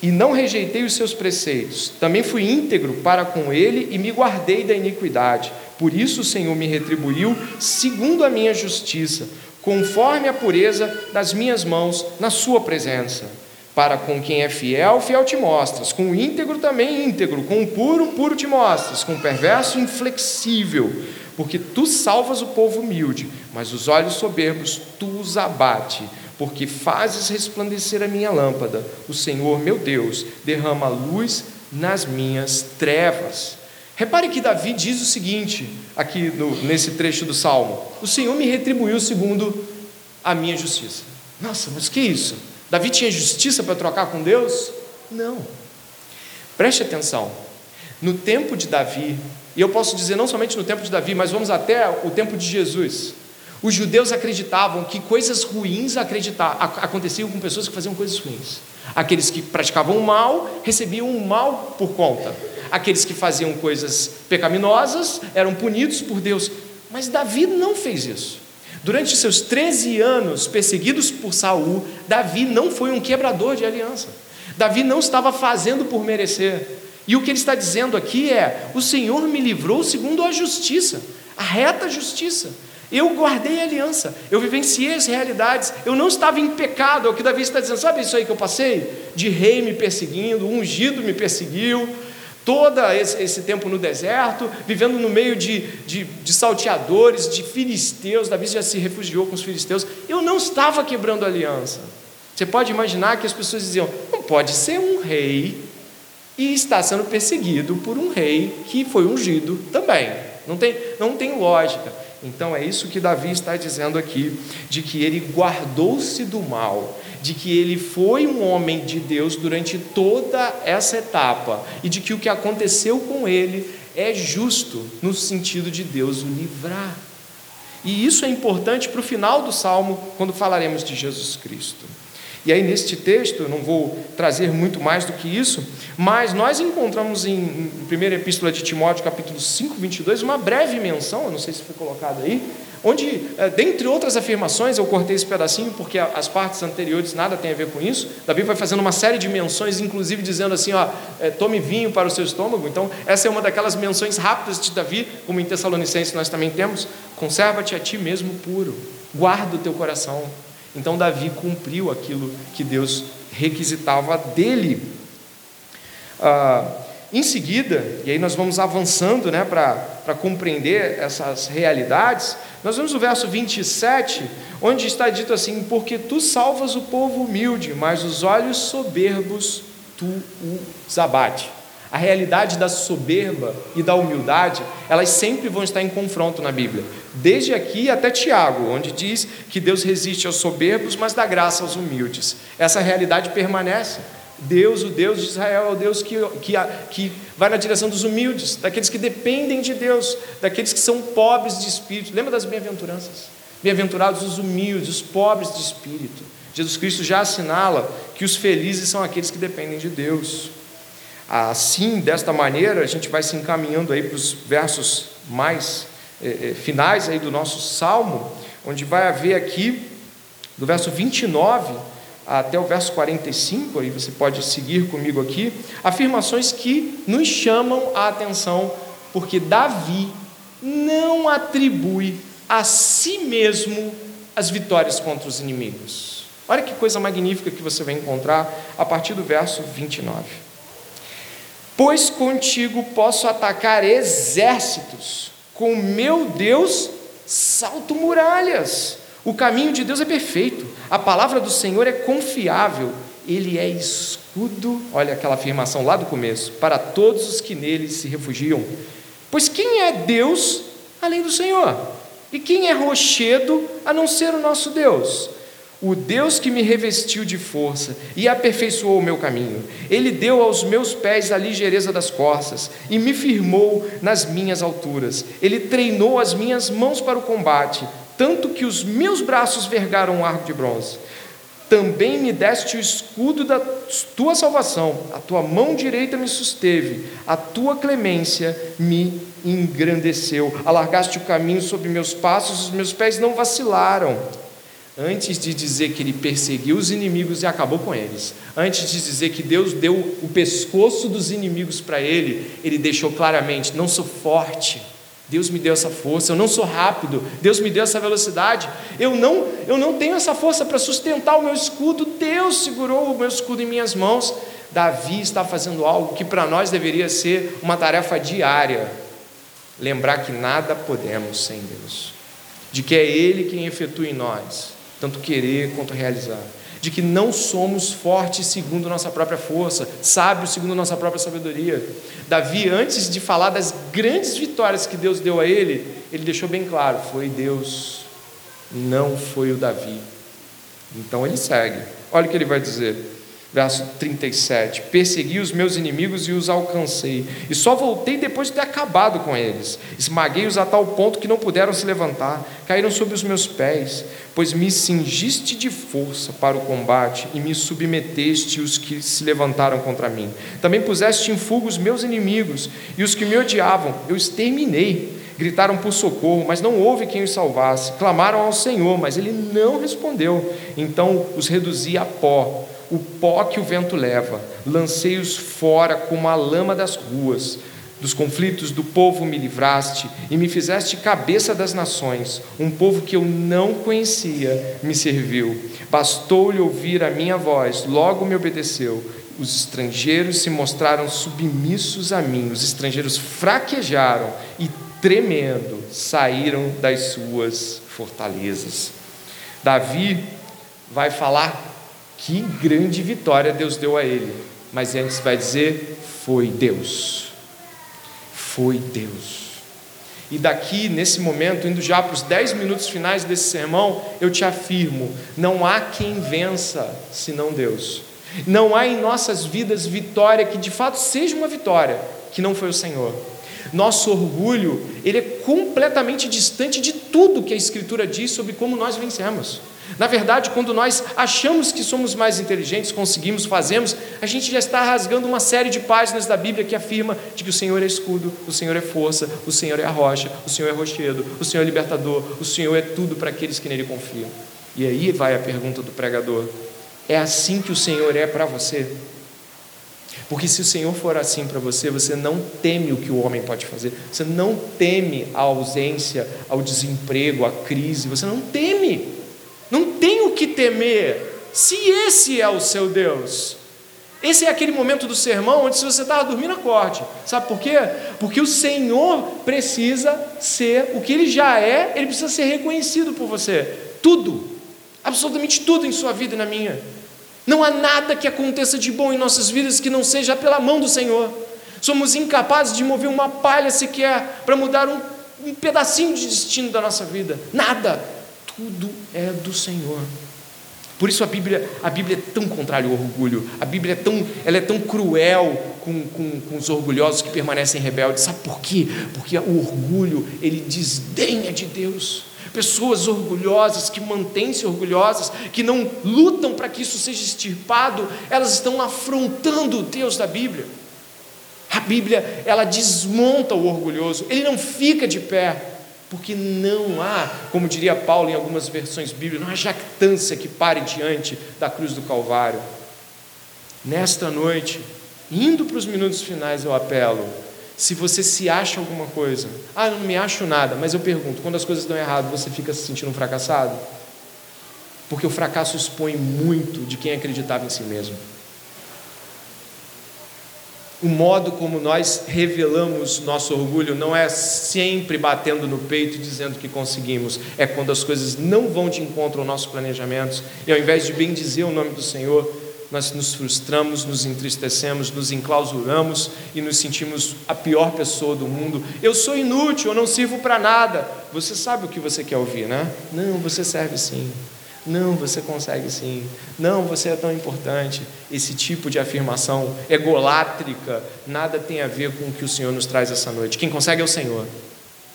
E não rejeitei os seus preceitos, também fui íntegro para com ele e me guardei da iniquidade. Por isso o Senhor me retribuiu segundo a minha justiça conforme a pureza das minhas mãos na Sua presença. Para com quem é fiel, fiel te mostras, com o íntegro também íntegro, com o puro, puro te mostras, com o perverso, inflexível, porque tu salvas o povo humilde, mas os olhos soberbos tu os abate, porque fazes resplandecer a minha lâmpada. O Senhor, meu Deus, derrama luz nas minhas trevas. Repare que Davi diz o seguinte, aqui no, nesse trecho do Salmo: O Senhor me retribuiu segundo a minha justiça. Nossa, mas que isso? Davi tinha justiça para trocar com Deus? Não. Preste atenção. No tempo de Davi, e eu posso dizer não somente no tempo de Davi, mas vamos até o tempo de Jesus. Os judeus acreditavam que coisas ruins acreditar, aconteciam com pessoas que faziam coisas ruins. Aqueles que praticavam o mal recebiam o mal por conta. Aqueles que faziam coisas pecaminosas eram punidos por Deus. Mas Davi não fez isso. Durante seus 13 anos perseguidos por Saul, Davi não foi um quebrador de aliança. Davi não estava fazendo por merecer. E o que ele está dizendo aqui é: o Senhor me livrou segundo a justiça, a reta justiça. Eu guardei a aliança, eu vivenciei as realidades, eu não estava em pecado, é o que Davi está dizendo, sabe isso aí que eu passei? De rei me perseguindo, ungido me perseguiu, todo esse, esse tempo no deserto, vivendo no meio de, de, de salteadores, de filisteus, Davi já se refugiou com os filisteus, eu não estava quebrando aliança. Você pode imaginar que as pessoas diziam: não pode ser um rei e está sendo perseguido por um rei que foi ungido também. Não tem, não tem lógica. Então é isso que Davi está dizendo aqui, de que ele guardou-se do mal, de que ele foi um homem de Deus durante toda essa etapa e de que o que aconteceu com ele é justo no sentido de Deus o livrar. E isso é importante para o final do salmo, quando falaremos de Jesus Cristo. E aí, neste texto, eu não vou trazer muito mais do que isso, mas nós encontramos em, em 1 Epístola de Timóteo, capítulo 5, 22, uma breve menção, eu não sei se foi colocado aí, onde, é, dentre outras afirmações, eu cortei esse pedacinho porque as partes anteriores nada tem a ver com isso. Davi vai fazendo uma série de menções, inclusive dizendo assim: ó, é, tome vinho para o seu estômago. Então, essa é uma daquelas menções rápidas de Davi, como em Tessalonicenses nós também temos: conserva-te a ti mesmo puro, guarda o teu coração então Davi cumpriu aquilo que Deus requisitava dele. Ah, em seguida, e aí nós vamos avançando né, para compreender essas realidades, nós vemos o verso 27, onde está dito assim: Porque tu salvas o povo humilde, mas os olhos soberbos tu os abate. A realidade da soberba e da humildade, elas sempre vão estar em confronto na Bíblia. Desde aqui até Tiago, onde diz que Deus resiste aos soberbos, mas dá graça aos humildes. Essa realidade permanece. Deus, o Deus de Israel, é o Deus que, que, que vai na direção dos humildes, daqueles que dependem de Deus, daqueles que são pobres de espírito. Lembra das bem-aventuranças? Bem-aventurados os humildes, os pobres de espírito. Jesus Cristo já assinala que os felizes são aqueles que dependem de Deus. Assim, desta maneira, a gente vai se encaminhando aí para os versos mais eh, eh, finais aí do nosso salmo, onde vai haver aqui, do verso 29 até o verso 45, aí você pode seguir comigo aqui, afirmações que nos chamam a atenção, porque Davi não atribui a si mesmo as vitórias contra os inimigos. Olha que coisa magnífica que você vai encontrar a partir do verso 29 pois contigo posso atacar exércitos, com meu Deus salto muralhas. O caminho de Deus é perfeito, a palavra do Senhor é confiável, ele é escudo, olha aquela afirmação lá do começo, para todos os que nele se refugiam. Pois quem é Deus além do Senhor? E quem é rochedo a não ser o nosso Deus? O Deus que me revestiu de força e aperfeiçoou o meu caminho, Ele deu aos meus pés a ligeireza das costas e me firmou nas minhas alturas. Ele treinou as minhas mãos para o combate, tanto que os meus braços vergaram um arco de bronze. Também me deste o escudo da tua salvação, a tua mão direita me susteve, a tua clemência me engrandeceu. Alargaste o caminho sobre meus passos, os meus pés não vacilaram antes de dizer que ele perseguiu os inimigos e acabou com eles, antes de dizer que Deus deu o pescoço dos inimigos para ele, ele deixou claramente: não sou forte. Deus me deu essa força, eu não sou rápido, Deus me deu essa velocidade, eu não, eu não tenho essa força para sustentar o meu escudo, Deus segurou o meu escudo em minhas mãos. Davi está fazendo algo que para nós deveria ser uma tarefa diária, lembrar que nada podemos sem Deus, de que é Ele quem efetua em nós tanto querer quanto realizar. De que não somos fortes segundo nossa própria força, sábios segundo nossa própria sabedoria. Davi, antes de falar das grandes vitórias que Deus deu a ele, ele deixou bem claro: foi Deus, não foi o Davi. Então ele segue. Olha o que ele vai dizer. Verso 37: Persegui os meus inimigos e os alcancei, e só voltei depois de ter acabado com eles. Esmaguei-os a tal ponto que não puderam se levantar, caíram sobre os meus pés, pois me cingiste de força para o combate e me submeteste os que se levantaram contra mim. Também puseste em fuga os meus inimigos e os que me odiavam, eu exterminei. Gritaram por socorro, mas não houve quem os salvasse. Clamaram ao Senhor, mas ele não respondeu. Então os reduzi a pó o pó que o vento leva, lancei-os fora como a lama das ruas. Dos conflitos do povo me livraste e me fizeste cabeça das nações. Um povo que eu não conhecia me serviu. Bastou-lhe ouvir a minha voz, logo me obedeceu. Os estrangeiros se mostraram submissos a mim, os estrangeiros fraquejaram e, tremendo, saíram das suas fortalezas. Davi vai falar que grande vitória Deus deu a ele. Mas antes vai dizer: foi Deus. Foi Deus. E daqui, nesse momento, indo já para os dez minutos finais desse sermão, eu te afirmo: não há quem vença senão Deus. Não há em nossas vidas vitória que de fato seja uma vitória, que não foi o Senhor. Nosso orgulho, ele é completamente distante de tudo que a Escritura diz sobre como nós vencemos. Na verdade, quando nós achamos que somos mais inteligentes, conseguimos, fazemos, a gente já está rasgando uma série de páginas da Bíblia que afirma de que o Senhor é escudo, o Senhor é força, o Senhor é a rocha, o Senhor é rochedo, o Senhor é libertador, o Senhor é tudo para aqueles que nele confiam. E aí vai a pergunta do pregador: é assim que o Senhor é para você? Porque se o Senhor for assim para você, você não teme o que o homem pode fazer, você não teme a ausência, ao desemprego, a crise, você não teme. Não tem o que temer, se esse é o seu Deus. Esse é aquele momento do sermão onde, se você estava dormindo, acorde. Sabe por quê? Porque o Senhor precisa ser o que Ele já é, Ele precisa ser reconhecido por você. Tudo, absolutamente tudo em sua vida e na minha. Não há nada que aconteça de bom em nossas vidas que não seja pela mão do Senhor. Somos incapazes de mover uma palha sequer para mudar um, um pedacinho de destino da nossa vida. Nada tudo é do Senhor. Por isso a Bíblia, a Bíblia é tão contrária ao orgulho, a Bíblia é tão, ela é tão cruel com, com, com os orgulhosos que permanecem rebeldes. Sabe por quê? Porque o orgulho, ele desdenha de Deus. Pessoas orgulhosas, que mantêm-se orgulhosas, que não lutam para que isso seja extirpado, elas estão afrontando o Deus da Bíblia. A Bíblia, ela desmonta o orgulhoso, ele não fica de pé, porque não há, como diria Paulo em algumas versões bíblicas, não há jactância que pare diante da cruz do Calvário. Nesta noite, indo para os minutos finais, eu apelo. Se você se acha alguma coisa, ah, eu não me acho nada, mas eu pergunto: quando as coisas dão errado, você fica se sentindo um fracassado? Porque o fracasso expõe muito de quem acreditava em si mesmo o modo como nós revelamos nosso orgulho não é sempre batendo no peito e dizendo que conseguimos, é quando as coisas não vão de encontro ao nosso planejamento e ao invés de bem dizer o nome do Senhor, nós nos frustramos, nos entristecemos, nos enclausuramos e nos sentimos a pior pessoa do mundo. Eu sou inútil, eu não sirvo para nada. Você sabe o que você quer ouvir, né? Não, você serve sim. Não, você consegue sim. Não, você é tão importante. Esse tipo de afirmação egolátrica nada tem a ver com o que o Senhor nos traz essa noite. Quem consegue é o Senhor.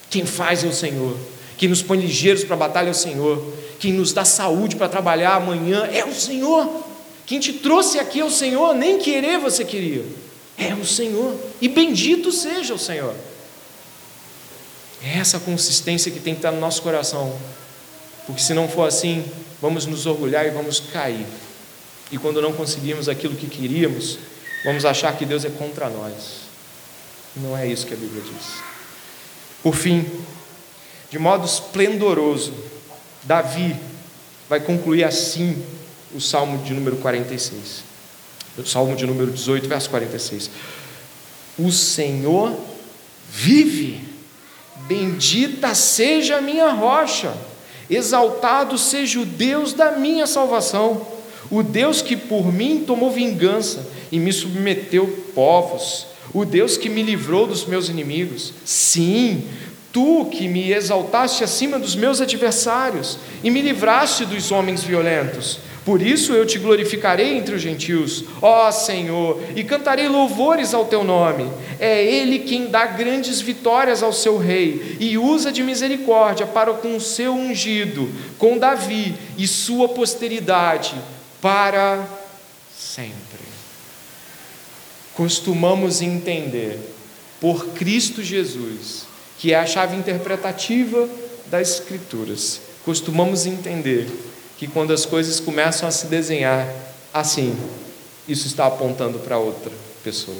Quem faz é o Senhor. Quem nos põe ligeiros para a batalha é o Senhor. Quem nos dá saúde para trabalhar amanhã é o Senhor. Quem te trouxe aqui é o Senhor. Nem querer você queria. É o Senhor. E bendito seja o Senhor. É essa consistência que tem que estar no nosso coração. Porque se não for assim, vamos nos orgulhar e vamos cair. E quando não conseguimos aquilo que queríamos, vamos achar que Deus é contra nós. Não é isso que a Bíblia diz. Por fim, de modo esplendoroso, Davi vai concluir assim o Salmo de número 46. O Salmo de número 18, verso 46. O Senhor vive, bendita seja a minha rocha Exaltado seja o Deus da minha salvação, o Deus que por mim tomou vingança e me submeteu povos. o Deus que me livrou dos meus inimigos. Sim, tu que me exaltaste acima dos meus adversários e me livraste dos homens violentos. Por isso eu te glorificarei entre os gentios, ó Senhor, e cantarei louvores ao teu nome. É Ele quem dá grandes vitórias ao seu rei e usa de misericórdia para com o seu ungido, com Davi e sua posteridade, para sempre. Costumamos entender, por Cristo Jesus, que é a chave interpretativa das Escrituras, costumamos entender que quando as coisas começam a se desenhar assim, isso está apontando para outra pessoa.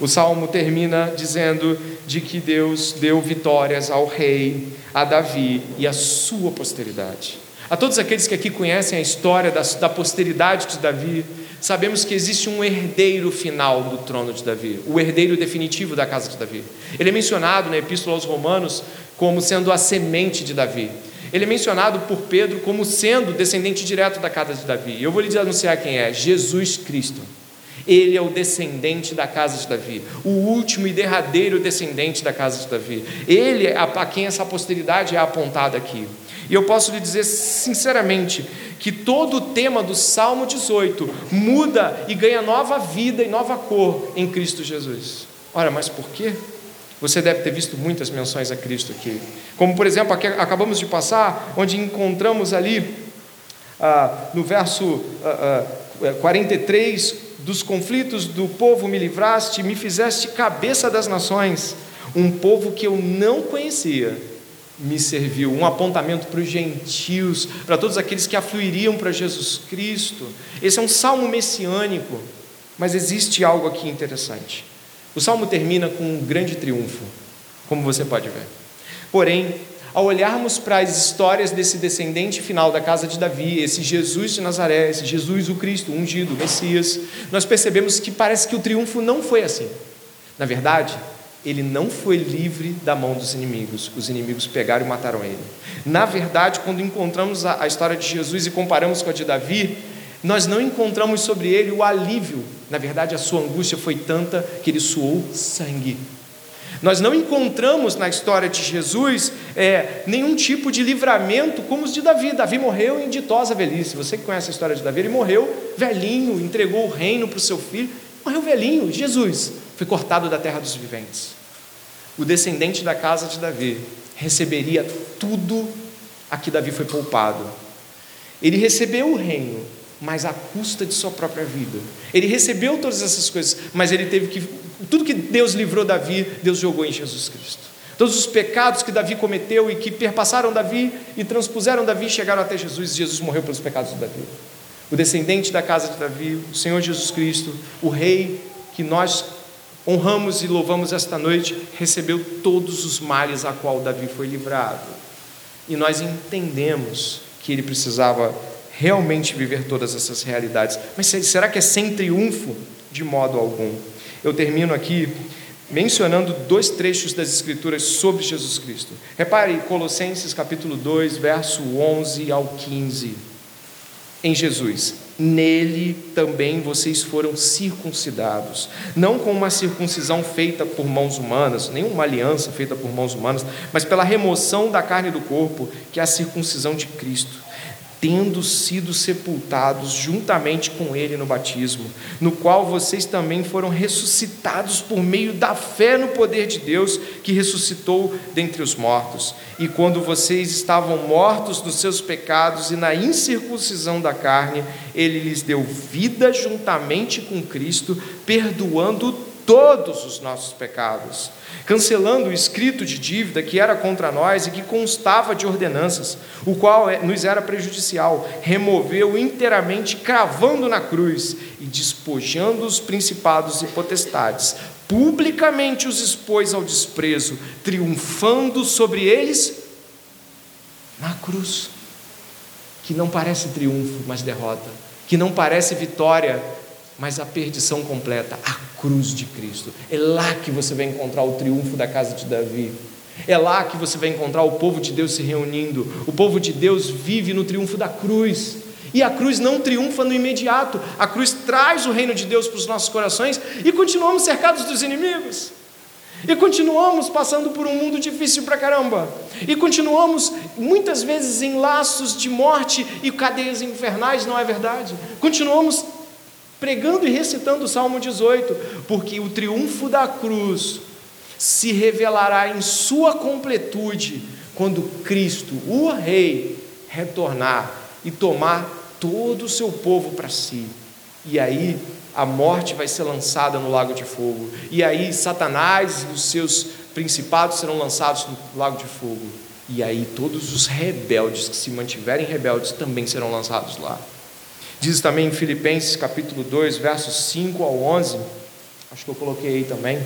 O salmo termina dizendo de que Deus deu vitórias ao rei, a Davi e à sua posteridade. A todos aqueles que aqui conhecem a história da, da posteridade de Davi, sabemos que existe um herdeiro final do trono de Davi, o herdeiro definitivo da casa de Davi. Ele é mencionado na Epístola aos Romanos como sendo a semente de Davi. Ele é mencionado por Pedro como sendo descendente direto da casa de Davi. Eu vou lhe anunciar quem é: Jesus Cristo. Ele é o descendente da casa de Davi, o último e derradeiro descendente da casa de Davi. Ele é a quem essa posteridade é apontada aqui. E eu posso lhe dizer sinceramente que todo o tema do Salmo 18 muda e ganha nova vida e nova cor em Cristo Jesus. Ora, mas por quê? Você deve ter visto muitas menções a Cristo aqui. Como, por exemplo, aqui acabamos de passar, onde encontramos ali, ah, no verso ah, ah, 43, dos conflitos do povo me livraste, me fizeste cabeça das nações, um povo que eu não conhecia me serviu, um apontamento para os gentios, para todos aqueles que afluiriam para Jesus Cristo. Esse é um salmo messiânico, mas existe algo aqui interessante. O salmo termina com um grande triunfo, como você pode ver. Porém, ao olharmos para as histórias desse descendente final da casa de Davi, esse Jesus de Nazaré, esse Jesus o Cristo, ungido, o Messias, nós percebemos que parece que o triunfo não foi assim. Na verdade, ele não foi livre da mão dos inimigos. Os inimigos pegaram e mataram ele. Na verdade, quando encontramos a, a história de Jesus e comparamos com a de Davi, nós não encontramos sobre ele o alívio. Na verdade, a sua angústia foi tanta que ele suou sangue. Nós não encontramos na história de Jesus é, nenhum tipo de livramento como os de Davi. Davi morreu em ditosa velhice. Você que conhece a história de Davi, ele morreu velhinho, entregou o reino para o seu filho. Morreu velhinho. Jesus foi cortado da terra dos viventes. O descendente da casa de Davi receberia tudo a que Davi foi poupado. Ele recebeu o reino, mas à custa de sua própria vida. Ele recebeu todas essas coisas, mas ele teve que. Tudo que Deus livrou Davi, Deus jogou em Jesus Cristo. Todos os pecados que Davi cometeu e que perpassaram Davi e transpuseram Davi chegaram até Jesus, e Jesus morreu pelos pecados de Davi. O descendente da casa de Davi, o Senhor Jesus Cristo, o Rei que nós honramos e louvamos esta noite, recebeu todos os males a qual Davi foi livrado. E nós entendemos que ele precisava realmente viver todas essas realidades. Mas será que é sem triunfo? De modo algum. Eu termino aqui mencionando dois trechos das Escrituras sobre Jesus Cristo. Repare Colossenses capítulo 2, verso 11 ao 15. Em Jesus, nele também vocês foram circuncidados, não com uma circuncisão feita por mãos humanas, nem uma aliança feita por mãos humanas, mas pela remoção da carne do corpo, que é a circuncisão de Cristo tendo sido sepultados juntamente com Ele no batismo, no qual vocês também foram ressuscitados por meio da fé no poder de Deus que ressuscitou dentre os mortos. E quando vocês estavam mortos nos seus pecados e na incircuncisão da carne, Ele lhes deu vida juntamente com Cristo, perdoando todos os nossos pecados, cancelando o escrito de dívida que era contra nós e que constava de ordenanças, o qual é, nos era prejudicial, removeu inteiramente, cravando na cruz e despojando os principados e potestades, publicamente os expôs ao desprezo, triunfando sobre eles na cruz, que não parece triunfo, mas derrota, que não parece vitória, mas a perdição completa, a cruz de Cristo. É lá que você vai encontrar o triunfo da casa de Davi. É lá que você vai encontrar o povo de Deus se reunindo. O povo de Deus vive no triunfo da cruz. E a cruz não triunfa no imediato, a cruz traz o reino de Deus para os nossos corações e continuamos cercados dos inimigos. E continuamos passando por um mundo difícil pra caramba. E continuamos muitas vezes em laços de morte e cadeias infernais, não é verdade? Continuamos pregando e recitando o Salmo 18, porque o triunfo da cruz se revelará em sua completude quando Cristo, o Rei, retornar e tomar todo o seu povo para si. E aí a morte vai ser lançada no lago de fogo. E aí Satanás e os seus principados serão lançados no lago de fogo. E aí todos os rebeldes que se mantiverem rebeldes também serão lançados lá. Diz também em Filipenses capítulo 2, versos 5 ao 11, acho que eu coloquei aí também.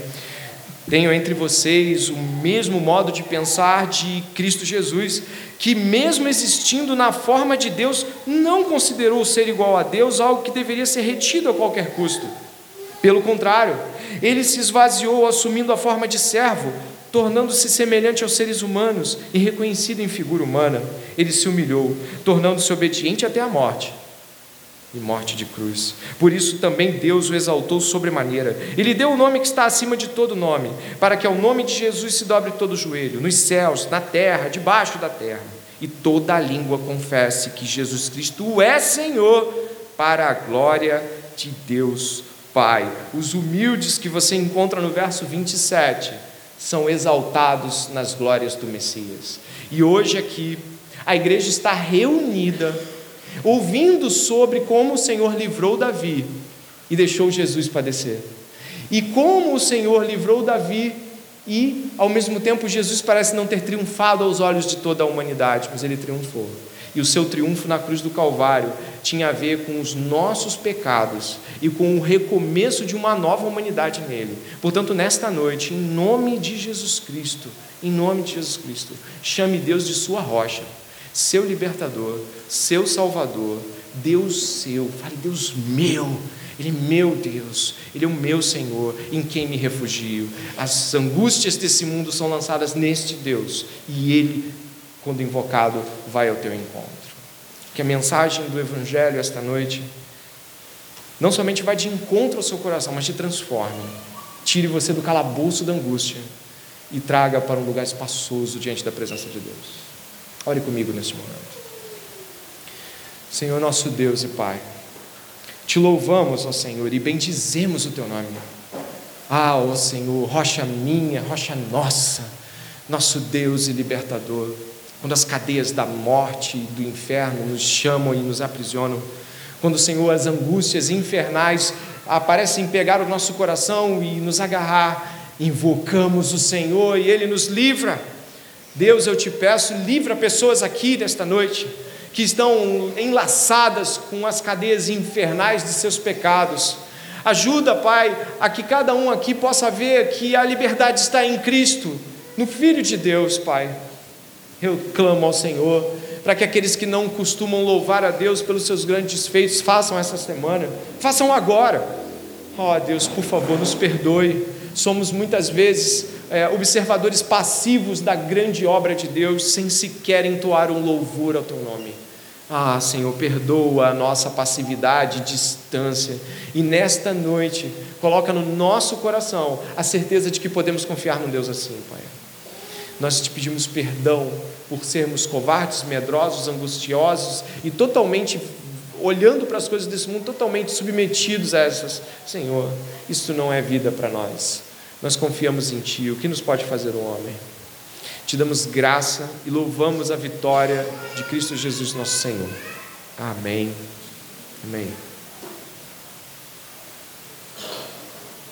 Tenho entre vocês o mesmo modo de pensar de Cristo Jesus, que, mesmo existindo na forma de Deus, não considerou ser igual a Deus algo que deveria ser retido a qualquer custo. Pelo contrário, ele se esvaziou assumindo a forma de servo, tornando-se semelhante aos seres humanos e reconhecido em figura humana. Ele se humilhou, tornando-se obediente até a morte e morte de cruz. Por isso também Deus o exaltou sobremaneira. Ele deu o nome que está acima de todo nome, para que ao nome de Jesus se dobre todo o joelho, nos céus, na terra, debaixo da terra, e toda a língua confesse que Jesus Cristo é Senhor, para a glória de Deus Pai. Os humildes que você encontra no verso 27 são exaltados nas glórias do Messias. E hoje aqui a igreja está reunida ouvindo sobre como o Senhor livrou Davi e deixou Jesus padecer. E como o Senhor livrou Davi e, ao mesmo tempo, Jesus parece não ter triunfado aos olhos de toda a humanidade, mas ele triunfou. E o seu triunfo na cruz do Calvário tinha a ver com os nossos pecados e com o recomeço de uma nova humanidade nele. Portanto, nesta noite, em nome de Jesus Cristo, em nome de Jesus Cristo, chame Deus de sua rocha seu libertador, seu salvador, Deus seu. Fale, Deus meu. Ele é meu Deus, Ele é o meu Senhor, em quem me refugio. As angústias desse mundo são lançadas neste Deus, e Ele, quando invocado, vai ao teu encontro. Que a mensagem do Evangelho esta noite não somente vai de encontro ao seu coração, mas te transforme. Tire você do calabouço da angústia e traga para um lugar espaçoso diante da presença de Deus. Ore comigo neste momento. Senhor nosso Deus e Pai, te louvamos, ó Senhor, e bendizemos o teu nome. Ah, ó Senhor, rocha minha, rocha nossa, nosso Deus e libertador, quando as cadeias da morte e do inferno nos chamam e nos aprisionam, quando, Senhor, as angústias infernais aparecem pegar o nosso coração e nos agarrar, invocamos o Senhor e Ele nos livra Deus, eu te peço, livra pessoas aqui nesta noite que estão enlaçadas com as cadeias infernais de seus pecados. Ajuda, Pai, a que cada um aqui possa ver que a liberdade está em Cristo, no Filho de Deus, Pai. Eu clamo ao Senhor para que aqueles que não costumam louvar a Deus pelos seus grandes feitos façam essa semana, façam agora. Ó oh, Deus, por favor, nos perdoe. Somos muitas vezes é, observadores passivos da grande obra de Deus, sem sequer entoar um louvor ao teu nome. Ah, Senhor, perdoa a nossa passividade e distância, e nesta noite, coloca no nosso coração a certeza de que podemos confiar num Deus assim, Pai. Nós te pedimos perdão por sermos covardes, medrosos, angustiosos e totalmente olhando para as coisas desse mundo, totalmente submetidos a essas. Senhor, isso não é vida para nós. Nós confiamos em Ti. O que nos pode fazer o homem? Te damos graça e louvamos a vitória de Cristo Jesus, nosso Senhor. Amém. Amém.